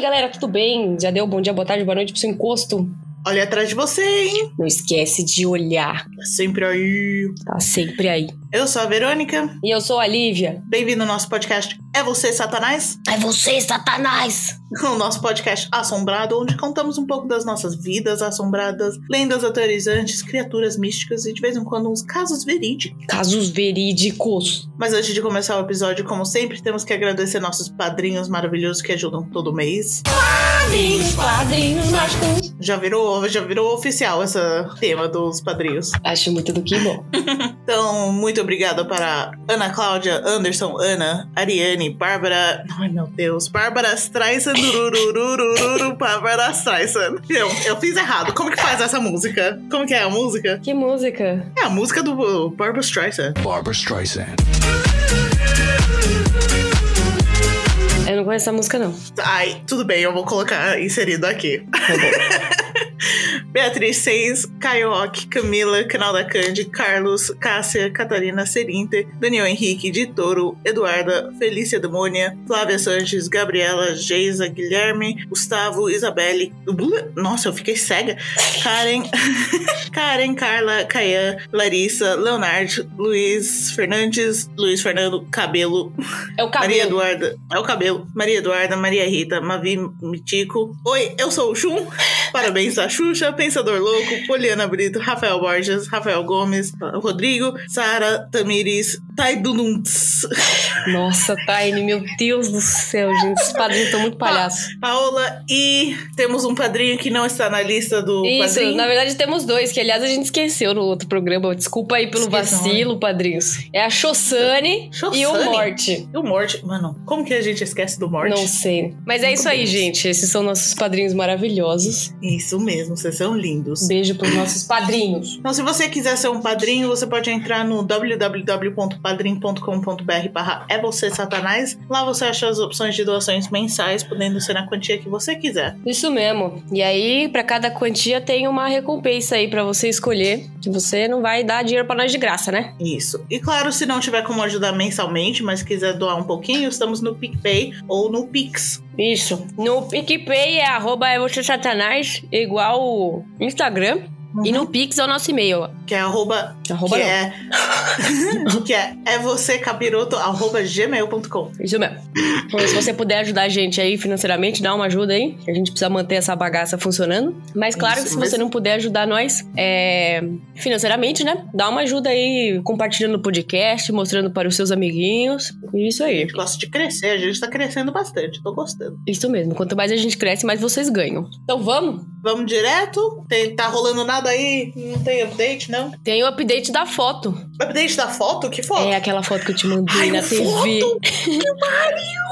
Aí, galera, tudo bem? Já deu bom dia, boa tarde, boa noite pro seu encosto? Olha atrás de você, hein? Não esquece de olhar. Tá sempre aí. Tá sempre aí. Eu sou a Verônica. E eu sou a Lívia. Bem-vindo ao nosso podcast É Você, Satanás? É você, Satanás! O nosso podcast assombrado, onde contamos um pouco das nossas vidas assombradas, lendas aterrorizantes, criaturas místicas e de vez em quando uns casos verídicos. Casos verídicos. Mas antes de começar o episódio, como sempre, temos que agradecer nossos padrinhos maravilhosos que ajudam todo mês. Padrinhos, padrinhos mágicos. Já virou, já virou oficial esse tema dos padrinhos. Acho muito do que bom. Então, muito obrigada para Ana Cláudia, Anderson, Ana, Ariane, Bárbara. Ai meu Deus, Bárbara Streisand, Bárbara Streisand. Eu, eu fiz errado. Como que faz essa música? Como que é a música? Que música? É a música do Barbara Streisand. Barbara Streisand. Eu não conheço essa música, não. Ai, tudo bem, eu vou colocar inserido aqui. Tá bom. Beatriz Seis, Caioque, Camila, Canal da Cande, Carlos, Cássia, Catarina Serinter, Daniel Henrique, de Toro, Eduarda, Felícia Demônia, Flávia Sanches, Gabriela, Geisa, Guilherme, Gustavo, Isabelle, nossa, eu fiquei cega, Karen, Karen, Carla, Caian, Larissa, Leonardo, Luiz Fernandes, Luiz Fernando, Cabelo, É o Maria cabelo. Eduarda, é o cabelo. Maria Eduarda, Maria Rita, Mavi Mitico. Oi, eu sou o Chum. Parabéns a Xuxa, Pensador Louco, Poliana Brito, Rafael Borges, Rafael Gomes, Rodrigo, Sara Tamires, Taidununts, Nossa, Taine, meu Deus do céu, gente. Esses padrinhos estão muito palhaços. Paola e temos um padrinho que não está na lista do Isso, padrinho. na verdade temos dois, que aliás a gente esqueceu no outro programa. Desculpa aí pelo Esqueçam, vacilo, padrinhos. É a Xossane e o? Morte. E o Morte, mano, como que a gente esquece do Morte? Não sei. Mas é Muito isso aí, gente. Esses são nossos padrinhos maravilhosos. Isso mesmo, vocês são lindos. Beijo pros nossos padrinhos. Então, se você quiser ser um padrinho, você pode entrar no www.padrim.com.br barra é você satanás. Lá você acha as opções de doações mensais, podendo ser na quantia que você quiser. Isso mesmo. E aí, pra cada quantia tem uma recompensa aí pra você escolher. Que você não vai dar dinheiro pra nós de graça, né? Isso. E claro, se não tiver como ajudar mensalmente, mas quiser doar um pouquinho, estamos no PicPay ou no Pix. Isso. No PicPay é arroba é você satanás, igual o Instagram. E no Pix é o nosso e-mail. Que é arroba, Arroba que não. é que é, é você capiroto arroba gmail.com. Isso mesmo. Então, se você puder ajudar a gente aí financeiramente, dá uma ajuda aí. que A gente precisa manter essa bagaça funcionando. Mas claro Isso, que se mas- você não puder ajudar nós é, financeiramente, né? Dá uma ajuda aí compartilhando o podcast, mostrando para os seus amiguinhos. Isso aí. Gosto de crescer, a gente tá crescendo bastante, tô gostando. Isso mesmo. Quanto mais a gente cresce, mais vocês ganham. Então vamos? Vamos direto? Tem, tá rolando nada aí? Não tem update, não? Tem o update da foto. Update da foto? Que foto? É aquela foto que eu te mandei Ai, na foto? TV. Que pariu!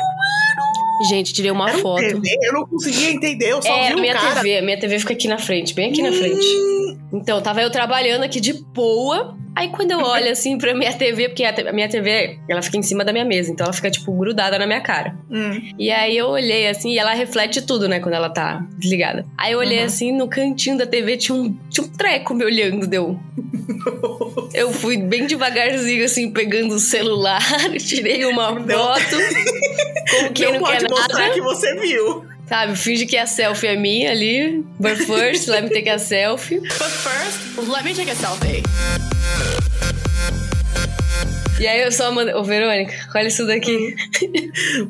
Gente, tirei uma Era um foto. TV? Eu não conseguia entender, eu só É, vi o minha cara. TV. Minha TV fica aqui na frente, bem aqui na frente. Hum, Então, tava eu trabalhando aqui de boa. Aí quando eu olho assim pra minha TV, porque a minha TV, ela fica em cima da minha mesa, então ela fica, tipo, grudada na minha cara. hum. E aí eu olhei assim, e ela reflete tudo, né, quando ela tá desligada. Aí eu olhei Uhum. assim, no cantinho da TV tinha um, tinha um treco me olhando, deu. Eu fui bem devagarzinho, assim, pegando o celular, tirei uma foto. Como quem não não, quer pode mostrar nada. que você viu. Sabe, finge que a selfie é minha ali. But first, let me take a selfie. But first, let me take a selfie. E aí eu só mandei. Ô, Verônica, olha isso daqui.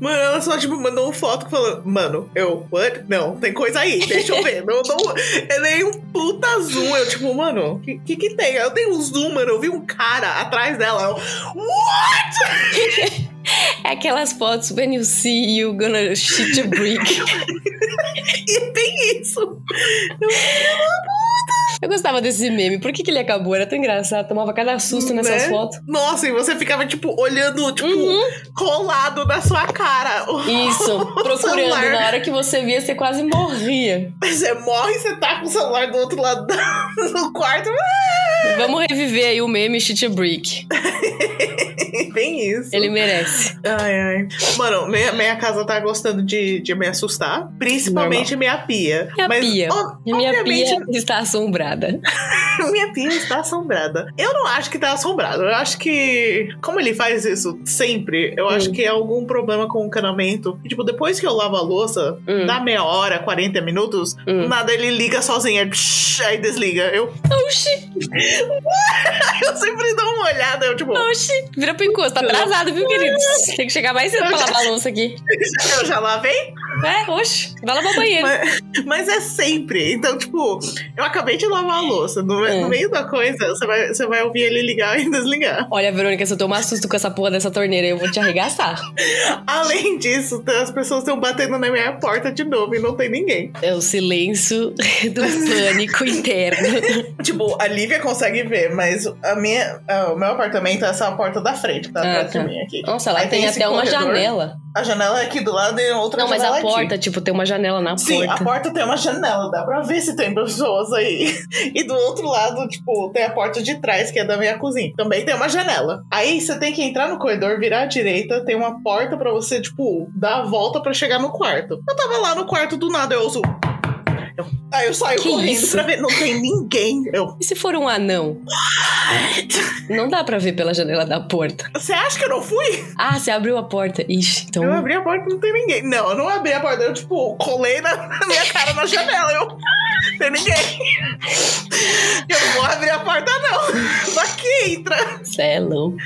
Mano, ela só, tipo, mandou uma foto falando, mano, eu, what? Não, tem coisa aí, deixa eu ver. não, não, eu dei um puta zoom. Eu, tipo, mano, o que, que que tem? Eu dei um zoom, mano, eu vi um cara atrás dela. Eu, what? É aquelas fotos when you see you gonna shit a brick. E tem isso. Eu gostava desse meme. Por que, que ele acabou? Era tão engraçado. Tomava cada susto nessas Né? fotos. Nossa, e você ficava, tipo, olhando, tipo, Uhum. colado na sua cara. Isso, procurando. Na hora que você via, você quase morria. Você morre e você tá com o celular do outro lado do quarto. Ah! Vamos reviver aí o meme Shit Brick. Bem isso. Ele merece. Ai, ai. Mano, minha, minha casa tá gostando de, de me assustar. Principalmente minha pia. Minha Mas, pia. ó, Minha obviamente, pia está assombrada. minha pia está assombrada. Eu não acho que tá assombrado. Eu acho que, como ele faz isso sempre, eu acho Hum. que é algum problema com o encanamento. E, tipo, depois que eu lavo a louça, Hum. dá meia hora, 40 minutos, Hum. nada, ele liga sozinho. aí, psh, Aí desliga. Eu, Oxi, eu sempre dou uma olhada. Eu, tipo, oxi. Vira pro encosto. Tá atrasado, viu, querido? Tem que chegar mais cedo pra lavar a louça aqui. eu já lavei? É, oxi. Vai lavar o banheiro. Mas, mas é sempre. Então, tipo, eu acabei de lavar a louça. No, É. no meio da coisa, você vai, você vai ouvir ele ligar e desligar. Olha, Verônica, se eu tomar susto com essa porra dessa torneira, eu vou te arregaçar. Além disso, as pessoas estão batendo na minha porta de novo e não tem ninguém. É o silêncio do pânico interno. Tipo, a Lívia consegue ver, mas a minha, o meu apartamento é essa porta da frente, que tá Ah, atrás tá. de mim aqui. Nossa, lá Aí tem, tem até uma corredor. janela. A janela é aqui do lado e outra Não, mas a aqui. porta, tipo, tem uma janela na Sim, porta. a porta tem uma janela, dá pra ver se tem pessoas aí. E do outro lado, tipo, tem a porta de trás, que é da minha cozinha. Também tem uma janela. Aí você tem que entrar no corredor, virar à direita, tem uma porta pra você, tipo, dar a volta pra chegar no quarto. Eu tava lá no quarto do nada, eu ouço. Eu- Aí eu saio Que correndo isso? pra ver, não tem ninguém. Eu. E se for um anão? Não dá pra ver pela janela da porta. Você acha que eu não fui? Ah, você abriu a porta. Ixi, então. Eu abri a porta e não tem ninguém. Não, eu não abri a porta, eu, tipo, colei na, na minha cara na janela. Eu. Tem ninguém. Eu não vou abrir a porta, não. Vai que entra. Você é louco.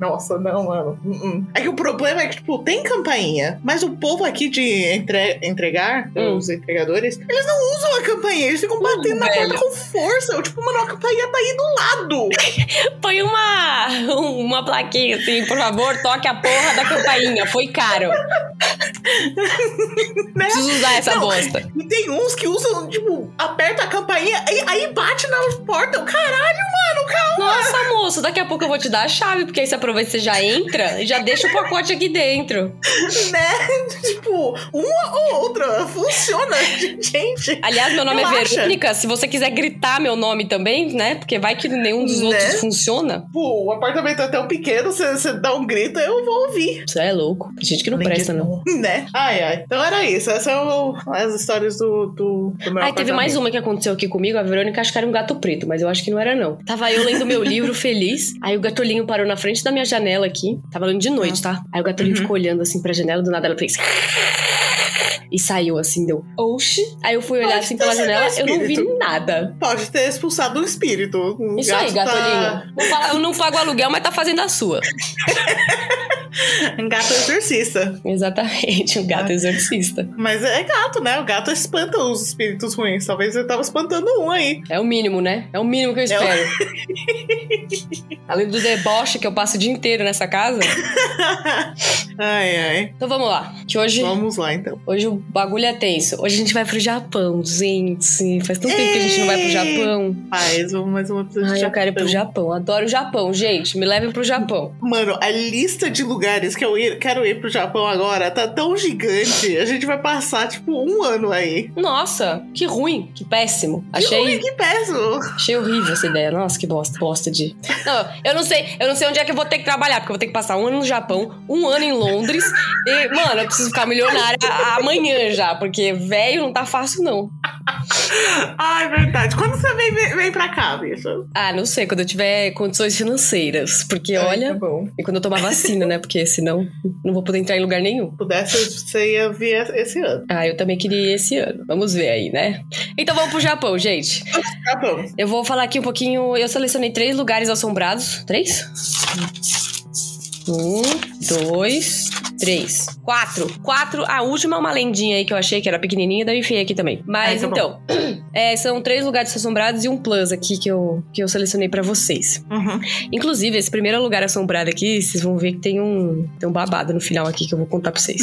Nossa, não, mano. Uh-uh. É que o problema é que, tipo, tem campainha, mas o povo aqui de entre- entregar, Hum. os entregadores, eles não usam a campainha, eles ficam batendo na velho. porta com força. Eu, tipo, mano, a campainha tá aí do lado. Põe uma, uma plaquinha assim, por favor, toque a porra da campainha. Foi caro. Né? Preciso usar essa Não, bosta. E tem uns que usam, tipo, aperta a campainha, aí, aí bate na porta. Eu, Caralho, mano, calma. Nossa, moço, daqui a pouco eu vou te dar a chave, porque aí você aproveita e você já entra e já deixa o pacote aqui dentro. Né? Tipo, uma ou outra funciona, gente. Aliás, meu nome é. Verônica. Se você quiser gritar meu nome também, né? Porque vai que nenhum dos Né? outros funciona. Pô, o apartamento é tão pequeno, você, você dá um grito, eu vou ouvir. Você é louco. Tem gente que não presta, não. Né? Ai, ai. Então era isso. Essas são as histórias do, do, do meu Ai, teve mais uma que aconteceu aqui comigo. A Verônica acho que era um gato preto, mas eu acho que não era, não. Tava eu lendo meu livro feliz. Aí o gatolinho parou na frente da minha janela aqui. Tava lendo de noite, tá? Aí o gatolinho Uhum. ficou olhando assim pra janela, do nada ela fez. E saiu assim, deu. Oxi. Aí eu fui olhar Pode assim pela janela, eu não vi nada. Pode ter expulsado um espírito. O Isso aí, gato tá- gatolinho. Não pa- Eu não pago aluguel, mas tá fazendo a sua. Um gato exorcista. Exatamente, um gato Ah. exorcista. Mas é gato, né? O gato espanta os espíritos ruins. Talvez ele tava espantando um aí. É o mínimo, né? É o mínimo que eu espero. Além do deboche que eu passo o dia inteiro nessa casa. ai, ai. Então vamos lá. Que hoje, Vamos lá, então. hoje o bagulho é tenso. Hoje a gente vai pro Japão, gente. Faz tanto tempo que a gente não vai pro Ei! Japão. Mais um, mais um episódio Ai, eu quero ir pro Japão. Adoro o Japão, gente. Me levem pro Japão. Mano, a lista de lugares que eu ir- quero ir pro Japão agora tá tão gigante. A gente vai passar, tipo, um ano aí. Nossa, que ruim, que péssimo. Que Achei, ruim, que péssimo. achei horrível essa ideia. Nossa, que bosta. Bosta de. Não, eu não sei, eu não sei onde é que eu vou ter que trabalhar, porque eu vou ter que passar um ano no Japão, um ano em Londres. E, mano, eu preciso ficar milionária amanhã já, porque velho não tá fácil, não. Ai, verdade. Quando você vem, vem, vem pra cá, bicho? Ah, não sei, quando eu tiver condições financeiras. Porque, Ai, olha. tá. E quando eu tomar vacina, né? Porque senão não vou poder entrar em lugar nenhum. Se pudesse, você ia vir esse ano. Ah, eu também queria ir esse ano. Vamos ver aí, né? Então vamos pro Japão, gente. Bom. Eu vou falar aqui um pouquinho. Eu selecionei três lugares assombrados. Três? Um, dois, três. Quatro. Quatro. A última é uma lendinha aí que eu achei que era pequenininha, daí eu enfiei aqui também. Mas Ah, tá então, é, são três lugares assombrados e um plus aqui que eu, que eu selecionei pra vocês. Uhum. Inclusive, esse primeiro lugar assombrado aqui, vocês vão ver que tem um, tem um babado no final aqui que eu vou contar pra vocês.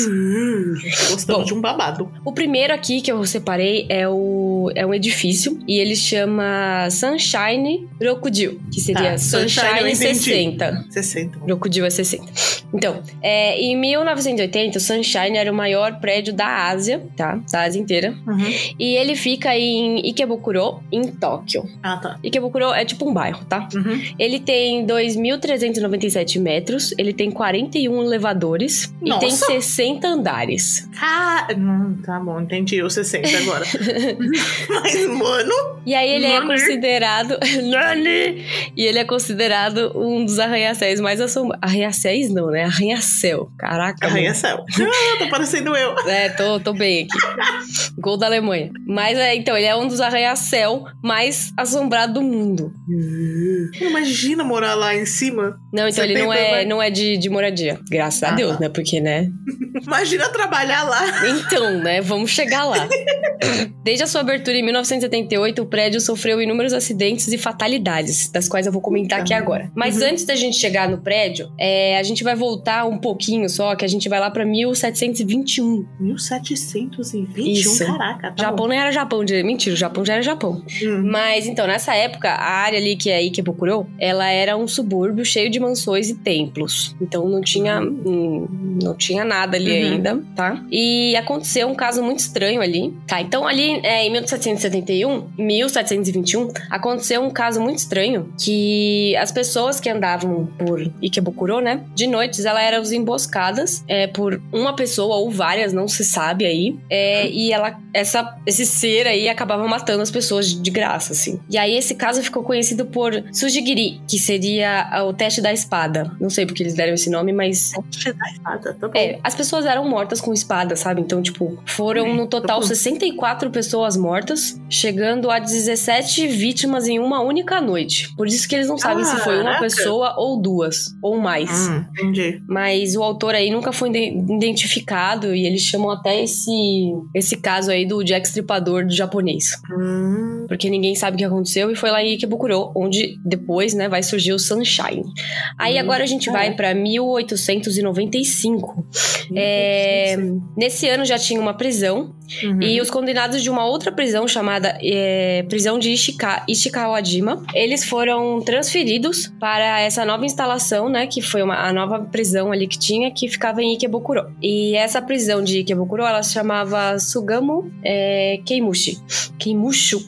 Gostamos Bom. de um babado. O primeiro aqui que eu separei é o. é um edifício e ele chama Sunshine Rokudil, que seria Tá, Sunshine Sunshine, entendi. 60. 60. Rokudil é 60. Então, é, em 1980, o Sunshine era o maior prédio da Ásia, tá? Da Ásia inteira. Uhum. E ele fica em Ikebukuro, em Tóquio. Ah, tá. Ikebukuro é tipo um bairro, tá? Uhum. Ele tem 2.397 metros, ele tem 41 elevadores e Nossa! tem 60 andares. Ah, hum, tá bom, entendi o 60 agora. Mas, mano, E aí ele é considerado. Nani! E ele é considerado um dos arranha-céus mais assombrados. Arranha-céus não, né? Arranha-céu. Caraca. Mano. arranha-céu. Ah, tá parecendo eu. É, tô, tô bem aqui. Gol da Alemanha. Mas é, então, ele é um dos arranha-céu mais assombrados do mundo. Imagina morar lá em cima. Não, então ele não 70, é, não é de, de moradia. Graças a Ah, Deus, tá. né? Porque, né? Imagina trabalhar lá. Então, né? Vamos chegar lá. Desde a sua abertura em 1978, o prédio sofreu inúmeros acidentes e fatalidades, das quais eu vou comentar aqui agora. Mas Uhum. antes da gente chegar no prédio, é, a gente vai voltar um pouquinho só, que a gente vai lá pra 1721. 1721, Isso. caraca. Tá Japão nem era Japão, de... mentira, o Japão já era Japão. bom. Hum. Mas então, nessa época, a área ali que é Ikebukuro, ela era um subúrbio cheio de mansões e templos. Então não tinha, hum, não tinha nada ali Uhum. ainda, tá? E aconteceu um caso muito estranho ali. Tá, então ali é, em 1771, 1721, aconteceu um caso muito estranho que as pessoas que andavam por Ikebukuro, né? De noites, elas eram emboscadas é, por uma pessoa ou várias, não se sabe aí. É, e ela, essa, esse ser aí acabava matando as pessoas de graça, assim. E aí esse caso ficou conhecido por Sujigiri, que seria ah, o teste da espada. Não sei porque eles deram esse nome, mas Poxa, da espada, tá bom. é, as pessoas eram mortas com espada, sabe? Então, tipo, foram É, no total tá bom. 64 pessoas mortas, chegando a 17 vítimas em uma única noite. Por isso que eles não sabem se foi uma Caraca. pessoa ou duas, ou mais. Hum, entendi. Mas o autor aí nunca foi ide- identificado e eles chamam até esse, esse caso aí do Jack Stripador do japonês. Hum, Porque ninguém sabe o que aconteceu e foi lá em Ikebukuro, onde depois, né, vai surgir o Sunshine. Aí Hum, agora a gente tá. vai pra 1895. É, nesse ano já tinha uma prisão Uhum. e os condenados de uma outra prisão chamada é, prisão de Ishika, Ishikawajima, eles foram transferidos para essa nova instalação, né, que foi uma, a nova prisão ali que tinha, que ficava em Ikebukuro. E essa prisão de Ikebukuro, ela se chamava Sugamo é, Keimushi. Keimushu.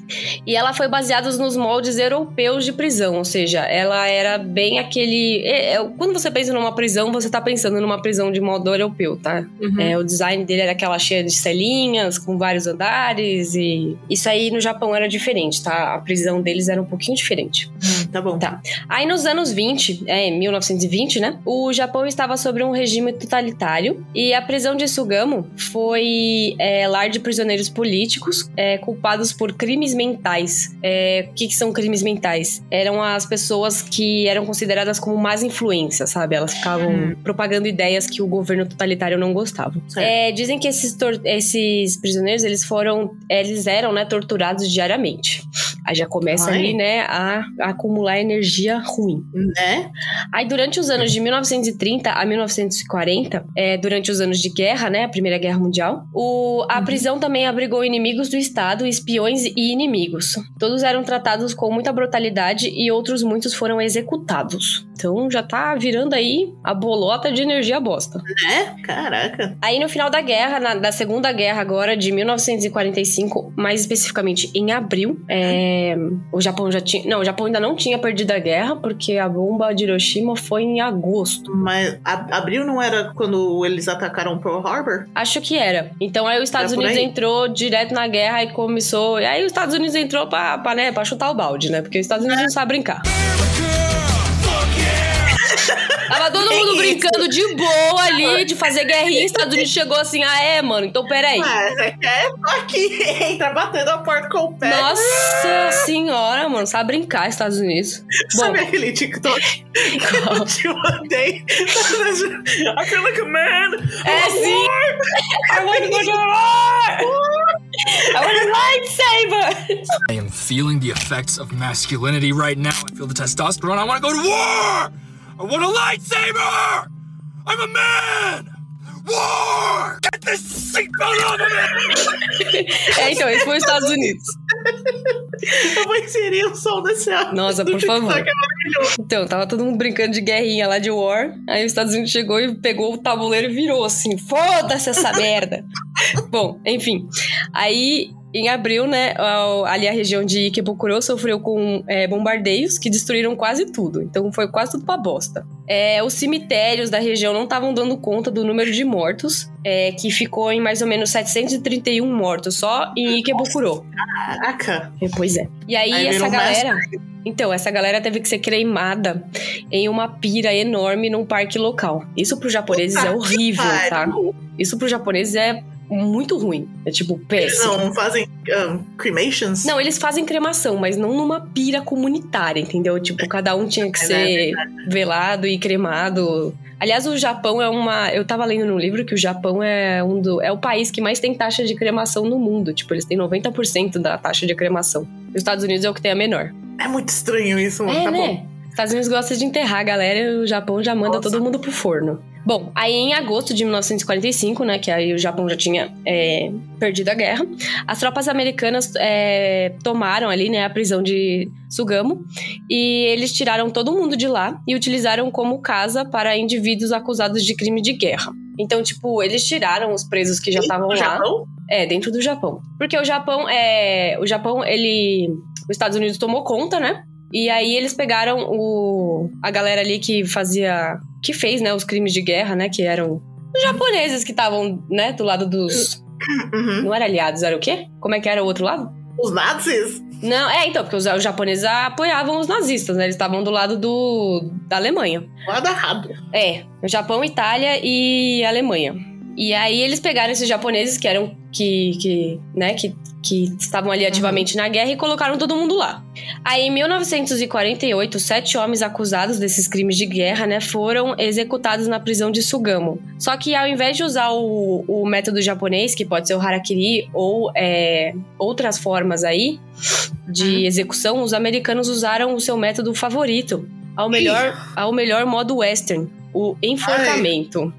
E ela foi baseada nos moldes europeus de prisão, ou seja, ela era bem aquele... é, é, quando você pensa numa prisão, você tá pensando numa prisão de modo europeu, tá? Uhum. É, o design dele era aquela cheia de celinhas, com vários andares e... Isso aí no Japão era diferente, tá? A prisão deles era um pouquinho diferente. Hum, tá bom. Tá. Aí nos anos 20, é, em 1920, né? O Japão estava sob um regime totalitário e a prisão de Sugamo foi é, lar de prisioneiros políticos é, culpados por crimes mentais. É, o que, que são crimes mentais? Eram as pessoas que eram consideradas como más influências, sabe? Elas ficavam Hum. propagando ideias que o governo totalitário não gostava. É, dizem que esses, esses prisioneiros, eles foram, eles eram, né, torturados diariamente. Aí já começa Ai. ali, né, a, a acumular energia ruim. Né? Aí durante os anos de 1930 a 1940, é, durante os anos de guerra, né, a Primeira Guerra Mundial, o, a Uhum. prisão também abrigou inimigos do Estado, espiões e inimigos. Todos eram tratados com muita brutalidade e outros muitos foram executados. Então já tá virando aí a bolota de energia bosta. Né? Caraca. Aí no final da guerra, na- da Segunda Guerra agora, de 1945, mais especificamente em abril, é, o Japão já tinha... Não, o Japão ainda não tinha perdido a guerra, porque a bomba de Hiroshima foi em agosto. Mas a- abril não era quando eles atacaram Pearl Harbor? Acho que era. Então aí os Estados É Unidos aí? entrou direto na guerra e começou... E aí os Estados Unidos entrou pra, pra, né, pra chutar o balde, né? Porque os Estados Unidos não sabem brincar. Tava todo Que mundo isso? brincando de boa ali, de fazer guerrinha. Os Estados Unidos chegou assim, ah é, mano, então peraí. Mas é que é aqui, entra batendo a porta com o pé. Nossa senhora, mano, sabe brincar, Estados Unidos. Bom, Sabe aquele TikTok que eu te mandei? I feel like a man. é sim! I want to go to war! I want a lightsaber! I am feeling the effects of masculinity right now. I feel the testosterone. I want to go to war! I want a lightsaber! I'm a man! War! Get this seatbelt off of me! É, então, esse foi os Estados Unidos. Eu vou inserir o som desse áudio. Nossa, por favor. É maravilhoso. Então, tava todo mundo brincando de guerrinha lá de War. Aí os Estados Unidos chegou e pegou o tabuleiro e virou assim: foda-se essa merda. Bom, enfim. Aí. Em abril, né, ali a região de Ikebukuro sofreu com é, bombardeios que destruíram quase tudo. Então foi quase tudo pra bosta. É, os cemitérios da região não estavam dando conta do número de mortos, é, que ficou em mais ou menos 731 mortos só em Ikebukuro. Caraca. É, Pois é. E aí, Aí essa galera. Então, essa galera teve que ser cremada em uma pira enorme num parque local. Isso pros japoneses é horrível, tá? Isso pros japoneses é muito ruim. É tipo, Eles péssimo. não fazem um, cremations? Não, eles fazem cremação, mas não numa pira comunitária, entendeu? Tipo, cada um tinha que É ser velado e cremado. Aliás, o Japão é uma. Eu tava lendo no livro que o Japão é um do. É o país que mais tem taxa de cremação no mundo. Tipo, eles têm 90% da taxa de cremação. Os Estados Unidos é o que tem a menor. É muito estranho isso, mano. É, tá bom. né? Estados Unidos gosta de enterrar a galera e o Japão já manda Nossa. todo mundo pro forno. Bom, aí em agosto de 1945, né, que aí o Japão já tinha é, perdido a guerra, as tropas americanas é, tomaram ali, né, a prisão de Sugamo e eles tiraram todo mundo de lá e utilizaram como casa para indivíduos acusados de crime de guerra. Então, tipo, eles tiraram os presos que já estavam lá. Japão? É, dentro do Japão. Porque o Japão é. O Japão, ele. Os Estados Unidos tomou conta, né? E aí eles pegaram o. a galera ali que fazia. Que fez, né, os crimes de guerra, né? Que eram os japoneses que estavam, né, do lado dos. Uhum. Não era aliados, era o quê? Como é que era o outro lado? Os nazis? Não, é, então, porque os, os japoneses apoiavam os nazistas, né? Eles estavam do lado do, da Alemanha. Lado errado. É, Japão, Itália e Alemanha. E aí eles pegaram esses japoneses que eram que, que né, que, que estavam ali ativamente na guerra e colocaram todo mundo lá. Aí em 1948, sete homens acusados desses crimes de guerra, né, foram executados na prisão de Sugamo. Só que ao invés de usar o, o método japonês, que pode ser o harakiri ou é, outras formas aí de execução, os americanos usaram o seu método favorito, ao melhor, ao melhor modo western, o enforcamento.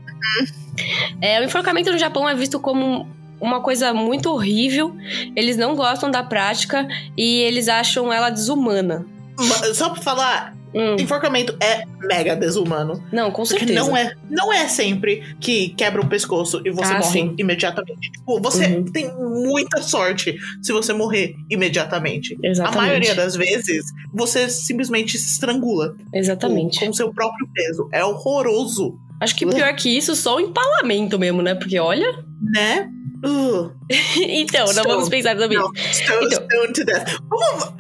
É, o enforcamento no Japão é visto como uma coisa muito horrível. Eles não gostam da prática e eles acham ela desumana. Ma- Só pra falar, Hum, enforcamento é mega desumano. não, com Porque certeza. não é, não é sempre que quebra o pescoço e você Ah, morre sim. imediatamente. Tipo, você Uhum. tem muita sorte se você morrer imediatamente. Exatamente. A maioria das vezes, você simplesmente se estrangula Exatamente. com o seu próprio peso. É horroroso, Acho que pior que isso, só o empalamento mesmo, né? Porque olha. né? Uh, então, não Stone. vamos pensar também. não, stone, Então. stone to death. Vamos,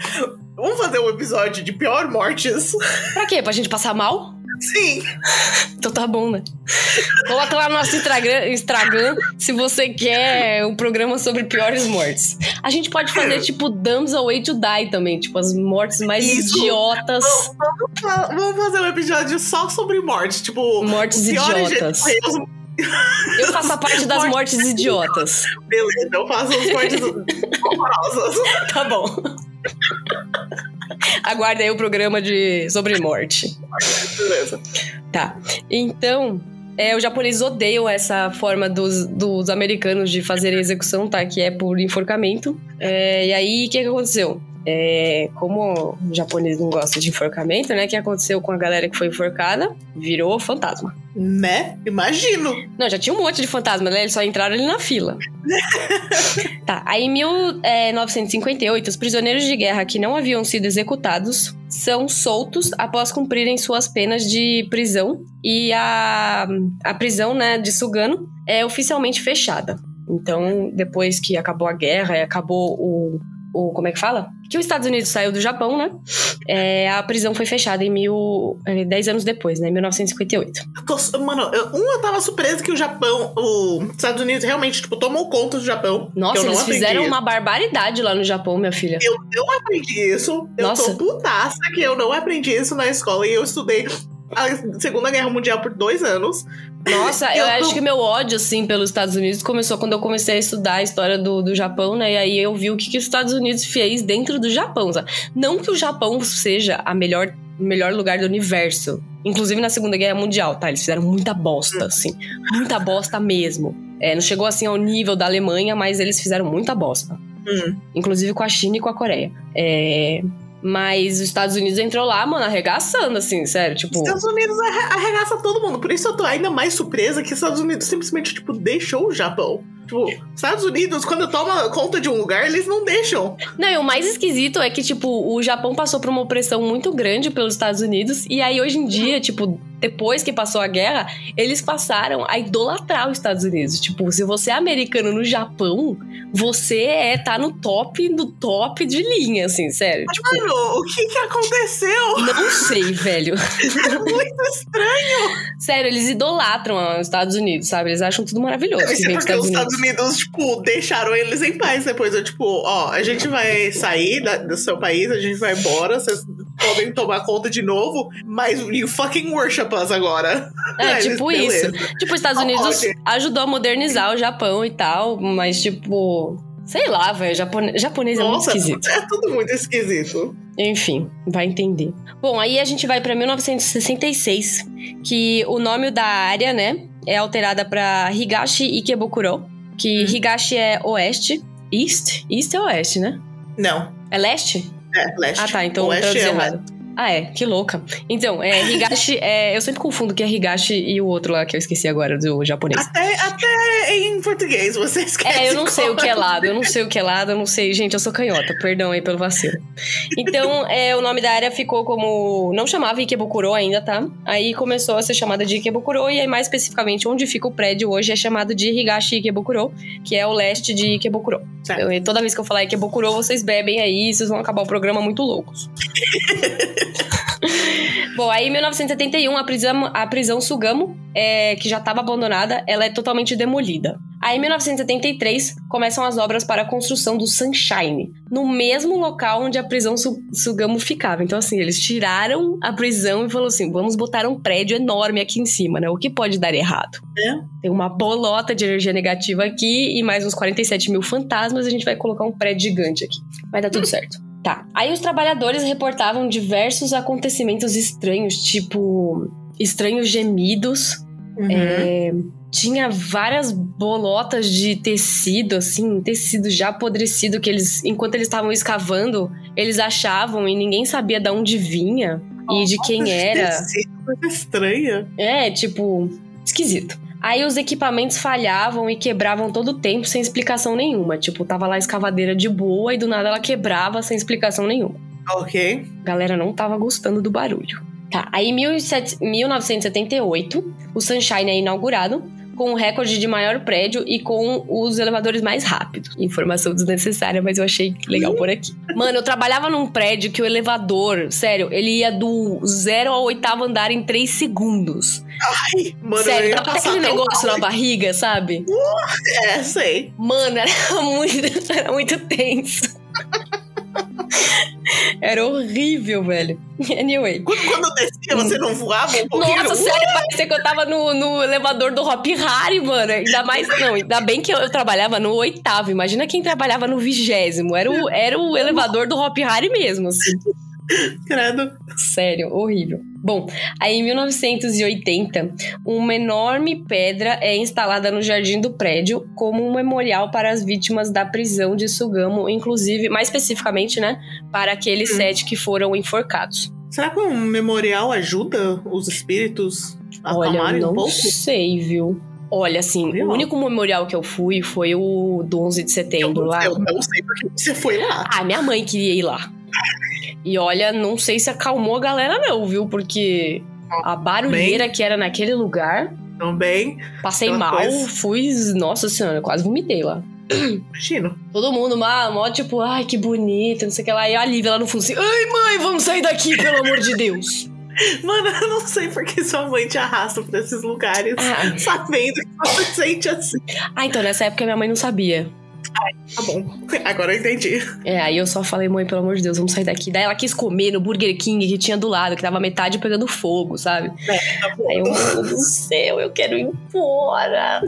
vamos fazer um episódio de pior mortes? Pra quê? Pra gente passar mal? Sim. Então tá bom, né? Coloca lá no nosso Instagram, Instagram se você quer um programa sobre piores mortes. A gente pode fazer, tipo, Dumbs Away to Die também. Tipo, as mortes mais Isso. idiotas. Vamos, vamos fazer um episódio só sobre morte. Tipo, Mortes jeito idiotas. Eu faço a parte das mortes idiotas. Beleza, eu faço as mortes horrorosas. Tá bom. Aguarde aí o programa de sobre morte. Beleza. Tá. Então, é, os japoneses odeiam essa forma dos, dos americanos de fazer a execução, tá? Que é por enforcamento. É, e aí, o que, que aconteceu? É, como o japonês não gosta de enforcamento, né? O que aconteceu com a galera que foi enforcada? Virou fantasma. Né? Imagino. Não, já tinha um monte de fantasma, né? Eles só entraram ali na fila. tá, aí em 1958, os prisioneiros de guerra que não haviam sido executados são soltos após cumprirem suas penas de prisão e a, a prisão, né, de Sugano é oficialmente fechada. Então, depois que acabou a guerra e acabou o, o. Como é que fala? Que os Estados Unidos saiu do Japão, né? É, a prisão foi fechada em mil. é, dez anos depois, né? Em 1958. Eu tô- mano, eu, um, eu tava surpresa que o Japão, os Estados Unidos realmente, tipo, tomou conta do Japão. Nossa, eles fizeram uma barbaridade lá no Japão, minha filha. Eu não aprendi isso. Eu Nossa. tô putaça que eu não aprendi isso na escola. E eu estudei a Segunda Guerra Mundial por dois anos. Nossa, eu, Eu tô- acho que meu ódio, assim, pelos Estados Unidos começou quando eu comecei a estudar a história do, do Japão, né? E aí eu vi o que, que os Estados Unidos fez dentro do Japão, sabe? Não que o Japão seja a melhor, o melhor lugar do universo. Inclusive na Segunda Guerra Mundial, tá? Eles fizeram muita bosta, assim. Muita bosta mesmo. É, não chegou, assim, ao nível da Alemanha, mas eles fizeram muita bosta. Hum. Inclusive com a China e com a Coreia. É, Mas os Estados Unidos entrou lá, mano, arregaçando, assim, sério. Tipo, Os Estados Unidos arre- arregaça todo mundo. Por isso eu tô ainda mais surpresa que os Estados Unidos simplesmente, tipo, deixou o Japão. Tipo, Estados Unidos, quando toma conta de um lugar, eles não deixam. Não, e o mais esquisito é que, tipo, o Japão passou por uma opressão muito grande pelos Estados Unidos. E aí, hoje em dia, tipo, depois que passou a guerra, eles passaram a idolatrar os Estados Unidos. Tipo, se você é americano no Japão, você é, tá no top, no top de linha, assim, sério. Tipo, Mano, o que que aconteceu? não sei, velho. É muito estranho. Sério, eles idolatram os Estados Unidos, sabe? Eles acham tudo maravilhoso. Deve que ser vem dos porque os Estados Estados Unidos, tipo, deixaram eles em paz depois. Eu, tipo, ó, a gente vai sair da- do seu país, a gente vai embora, vocês podem tomar conta de novo, mas you fucking worship us agora. É, eles, tipo beleza. isso. Tipo, os Estados Não Unidos pode. ajudou a modernizar o Japão e tal, mas, tipo, sei lá, velho. Japone... Japonês é muito Nossa, esquisito. é tudo muito esquisito. Enfim, vai entender. Bom, aí a gente vai pra 1966, que o nome da área, né, é alterada pra Higashi Ikebukuro, que Hum. Higashi é oeste, east, east é oeste, né? Não, É leste? é leste. Ah, tá, então eu Oeste traduzi é errado. Ah, é, que louca. Então, é, Higashi, é, eu sempre confundo que é Higashi e o outro lá que eu esqueci agora, do japonês. Até, até em português você esquece. É, eu não sei o que é qual- lado, eu não sei o que é lado, eu não sei. Gente, eu sou canhota, perdão aí pelo vacilo. Então, é, o nome da área ficou como. Não chamava Ikebukuro ainda, tá? Aí começou a ser chamada de Ikebukuro, e aí, mais especificamente, onde fica o prédio hoje é chamado de Higashi Ikebukuro, que é o leste de Ikebukuro. Então, toda vez que eu falar Ikebukuro, vocês bebem aí, vocês vão acabar o programa muito loucos. Bom, aí em 1971, a prisão, a prisão Sugamo, é, que já estava abandonada, ela é totalmente demolida. Aí em 1973, começam as obras para a construção do Sunshine, no mesmo local onde a prisão Su- Sugamo ficava. Então, assim, eles tiraram a prisão e falaram assim: vamos botar um prédio enorme aqui em cima, né? O que pode dar errado? É. Tem uma bolota de energia negativa aqui e mais uns 47 mil fantasmas, a gente vai colocar um prédio gigante aqui. Vai dar tudo certo. Tá. Aí os trabalhadores reportavam diversos acontecimentos estranhos, tipo estranhos gemidos. Uhum. É, tinha várias bolotas de tecido, assim, tecido já apodrecido que eles, enquanto eles estavam escavando, eles achavam e ninguém sabia de onde vinha e de quem era. Esqueci, Coisa estranha. É, tipo, esquisito. Aí os equipamentos falhavam e quebravam todo o tempo sem explicação nenhuma. Tipo, tava lá a escavadeira de boa e do nada ela quebrava sem explicação nenhuma. Ok. A galera não tava gostando do barulho. Tá, aí em 17 1978, o Sunshine é inaugurado com o recorde de maior prédio e com os elevadores mais rápidos. Informação desnecessária, mas eu achei legal por aqui. Mano, eu trabalhava num prédio que o elevador, sério, ele ia do zero ao oitavo andar em três segundos. Ai, mano, eu sério, até passar aquele negócio mal. na barriga, sabe? É, sei. Mano, era muito, era muito tenso. Era horrível, velho. Anyway. Quando, quando eu descia, você não voava um pouquinho? Nossa, sério, parecia que eu tava no, no elevador do Hop Harry, mano. Ainda mais, não, ainda bem que eu, eu trabalhava no oitavo. Imagina quem trabalhava no vigésimo. Era o, era o elevador do Hop Harry mesmo, assim. Credo. Sério, horrível. Bom, aí em 1980, uma enorme pedra é instalada no jardim do prédio como um memorial para as vítimas da prisão de Sugamo, inclusive, mais especificamente, né, para aqueles Hum. sete que foram enforcados. Será que um memorial ajuda os espíritos a Olha, acalmarem não um pouco? sei, viu? Olha, assim, Memorial. o único memorial que eu fui foi o do 11 de Eu setembro não, lá. eu não sei porque você foi lá. Ah, minha mãe queria ir lá. E olha, não sei se acalmou a galera não, viu? Porque a barulheira que era naquele lugar, Também. passei mal, coisa. fui, nossa senhora, quase vomitei lá. Imagino. Todo mundo, mó, mó tipo, ai, que bonito, não sei o que lá. E a Lívia lá no fundo assim, ai mãe, vamos sair daqui, pelo amor de Deus. Mano, eu não sei porque sua mãe te arrasta pra esses lugares, Ah. sabendo que você sente assim. Ah, então nessa época minha mãe não sabia. Tá bom, agora eu entendi. É, aí eu só falei, mãe, pelo amor de Deus, vamos sair daqui. Daí ela quis comer no Burger King que tinha do lado, que tava metade pegando fogo, sabe? Tá bom. Aí eu, meu Deus do céu, eu quero ir embora.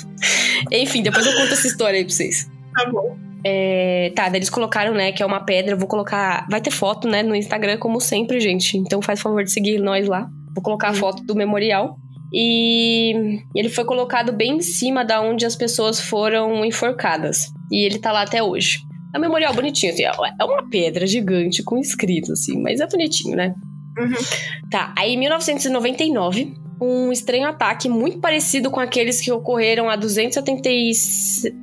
Enfim, depois eu conto essa história aí pra vocês. Tá bom. É, tá, daí eles colocaram, né, que é uma pedra. Eu vou colocar. Vai ter foto, né, no Instagram, como sempre, gente. Então faz favor de seguir nós lá. Vou colocar a foto do memorial. E ele foi colocado bem em cima da onde as pessoas foram enforcadas. E ele tá lá até hoje. É um memorial bonitinho, assim, é uma pedra gigante com escrito, assim, mas é bonitinho, né? Uhum. Tá, aí em 1999, um estranho ataque muito parecido com aqueles que ocorreram há 270 e...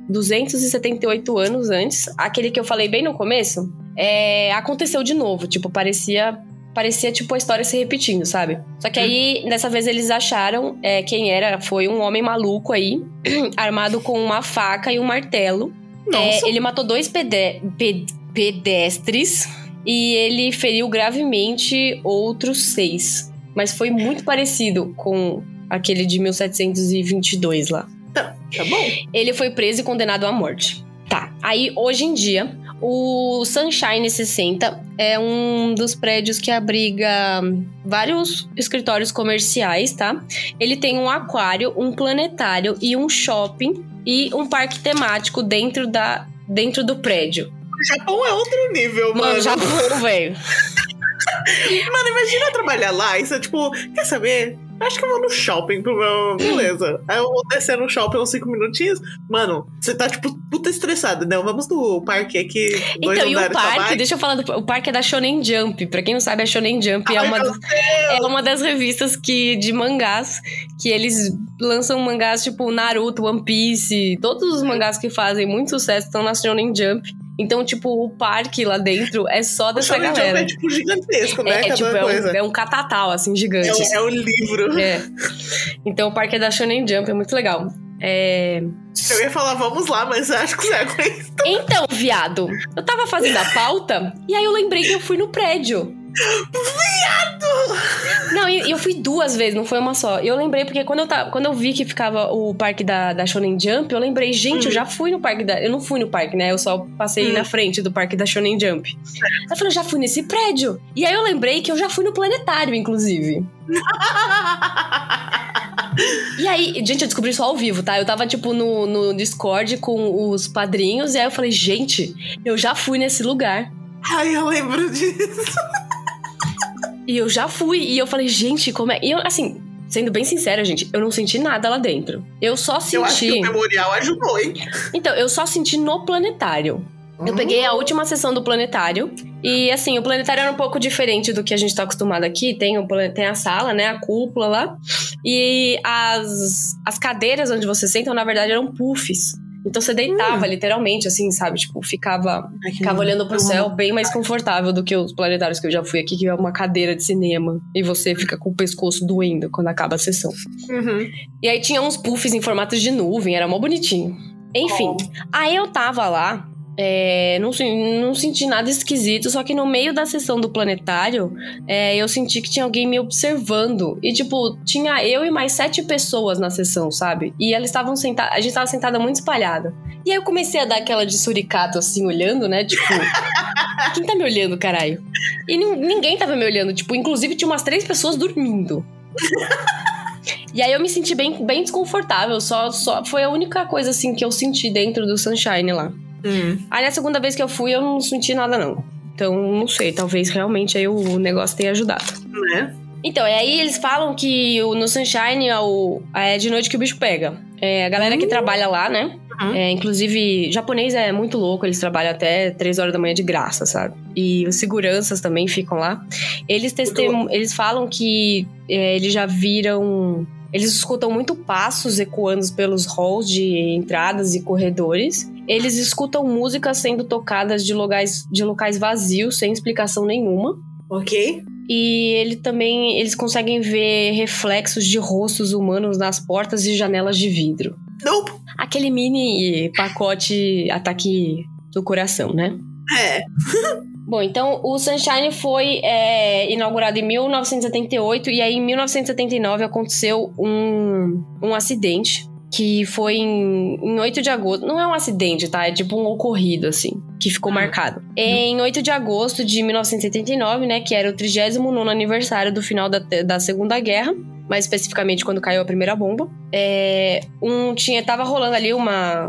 278 anos antes, aquele que eu falei bem no começo, é... aconteceu de novo. Tipo, parecia parecia tipo a história se repetindo, sabe? Só que aí, dessa vez, eles acharam é, quem era. Foi um homem maluco aí, armado com uma faca e um martelo. Nossa. É, ele matou dois pede pe pedestres e ele feriu gravemente outros seis. Mas foi muito parecido com aquele de 1722 lá. Tá, tá bom. Ele foi preso e condenado à morte. Tá. Aí, hoje em dia, o Sunshine 60 é um dos prédios que abriga vários escritórios comerciais, tá? Ele tem um aquário, um planetário e um shopping e um parque temático dentro, da, dentro do prédio. O Japão é outro nível, mano. Mano, Japão, velho. Mano, imagina trabalhar lá e você, tipo, quer saber? Acho que eu vou no shopping pro meu. Beleza. Aí eu vou descer no shopping uns 5 minutinhos. Mano, você tá, tipo, puta estressado. Não, vamos no parque aqui. Dois Então, e o parque, deixa eu falar, do, o parque é da Shonen Jump. Pra quem não sabe, a Shonen Jump é Ai, uma, meu das- é uma das revistas que, de mangás que eles lançam mangás tipo Naruto, One Piece, todos os mangás que fazem muito sucesso estão na Shonen Jump. Então, tipo, o parque lá dentro é só O dessa Shonen Jump galera. é, tipo, gigantesco, né? É, é tipo, é coisa. um, é um catatal, assim, gigante. É o, é o livro. É. Então o parque é da Shonen Jump, é muito legal. É... Eu ia falar, vamos lá, mas acho que você aguenta. Então, viado, eu tava fazendo a pauta e aí eu lembrei que eu fui no prédio. Viado! Não, e e eu fui duas vezes, não foi uma só. Eu lembrei porque quando eu, ta- quando eu vi que ficava o parque da, da Shonen Jump, eu lembrei, gente, eu já fui no parque da. Eu não fui no parque, né? Eu só passei Hum. na frente do parque da Shonen Jump. Eu falei, eu já fui nesse prédio. E aí eu lembrei que eu já fui no planetário, inclusive. E aí, gente, eu descobri isso ao vivo, tá? Eu tava, tipo, no, no Discord com os padrinhos, e aí eu falei, gente, eu já fui nesse lugar. Ai, eu lembro disso. E eu já fui. E eu falei, gente, como é. E eu, assim, sendo bem sincera, gente, eu não senti nada lá dentro. Eu só Eu acho que senti. o memorial ajudou, hein? Então, eu só senti no planetário. Eu peguei a última sessão do planetário. E assim, o planetário era um pouco diferente do que a gente tá acostumado aqui. Tem, o, tem a sala, né? A cúpula lá. E as, as cadeiras onde você senta, na verdade, eram puffs. Então você deitava, literalmente, assim, sabe? Tipo, ficava, ficava olhando pro céu bem mais confortável do que os planetários que eu já fui aqui, que é uma cadeira de cinema. E você fica com o pescoço doendo quando acaba a sessão. Uhum. E aí tinha uns puffs em formato de nuvem, era mó bonitinho. Enfim, aí eu tava lá, é, não, não senti nada esquisito, só que no meio da sessão do planetário, é, eu senti que tinha alguém me observando. E, tipo, tinha eu e mais sete pessoas na sessão, sabe? E elas estavam sentadas, a gente tava sentada muito espalhada. E aí eu comecei a dar aquela de suricato, assim, olhando, né? Tipo, quem tá me olhando, caralho? E nin- ninguém tava me olhando, tipo, inclusive tinha umas três pessoas dormindo. E aí eu me senti bem, bem desconfortável, só, só foi a única coisa assim que eu senti dentro do Sunshine lá. Hum. Aí na segunda vez que eu fui eu não senti nada não. Então não sei, talvez realmente aí o negócio tenha ajudado. Né? Então, e aí eles falam que no Sunshine é, o- é de noite que o bicho pega. É, a galera que trabalha lá, né? Uhum. É, inclusive, japonês é muito louco, eles trabalham até 3 horas da manhã de graça, sabe? E os seguranças também ficam lá. Eles, testem... eles falam que é, eles já viram. Eles escutam muito passos ecoando pelos halls de entradas e corredores. Eles escutam músicas sendo tocadas de locais, de locais vazios, sem explicação nenhuma. Ok. E ele também, eles conseguem ver reflexos de rostos humanos nas portas e janelas de vidro. Nope. Aquele mini pacote ataque do coração, né? É. Bom, então o Sunshine foi é, inaugurado em 1978 e aí em 1979 aconteceu um, um acidente que foi em, em 8 de agosto. Não é um acidente, tá? É tipo um ocorrido, assim, que ficou marcado. Em 8 de agosto de 1979, né, que era o 39 aniversário do final da, da Segunda Guerra, mais especificamente quando caiu a primeira bomba, é, um, tinha, tava rolando ali uma...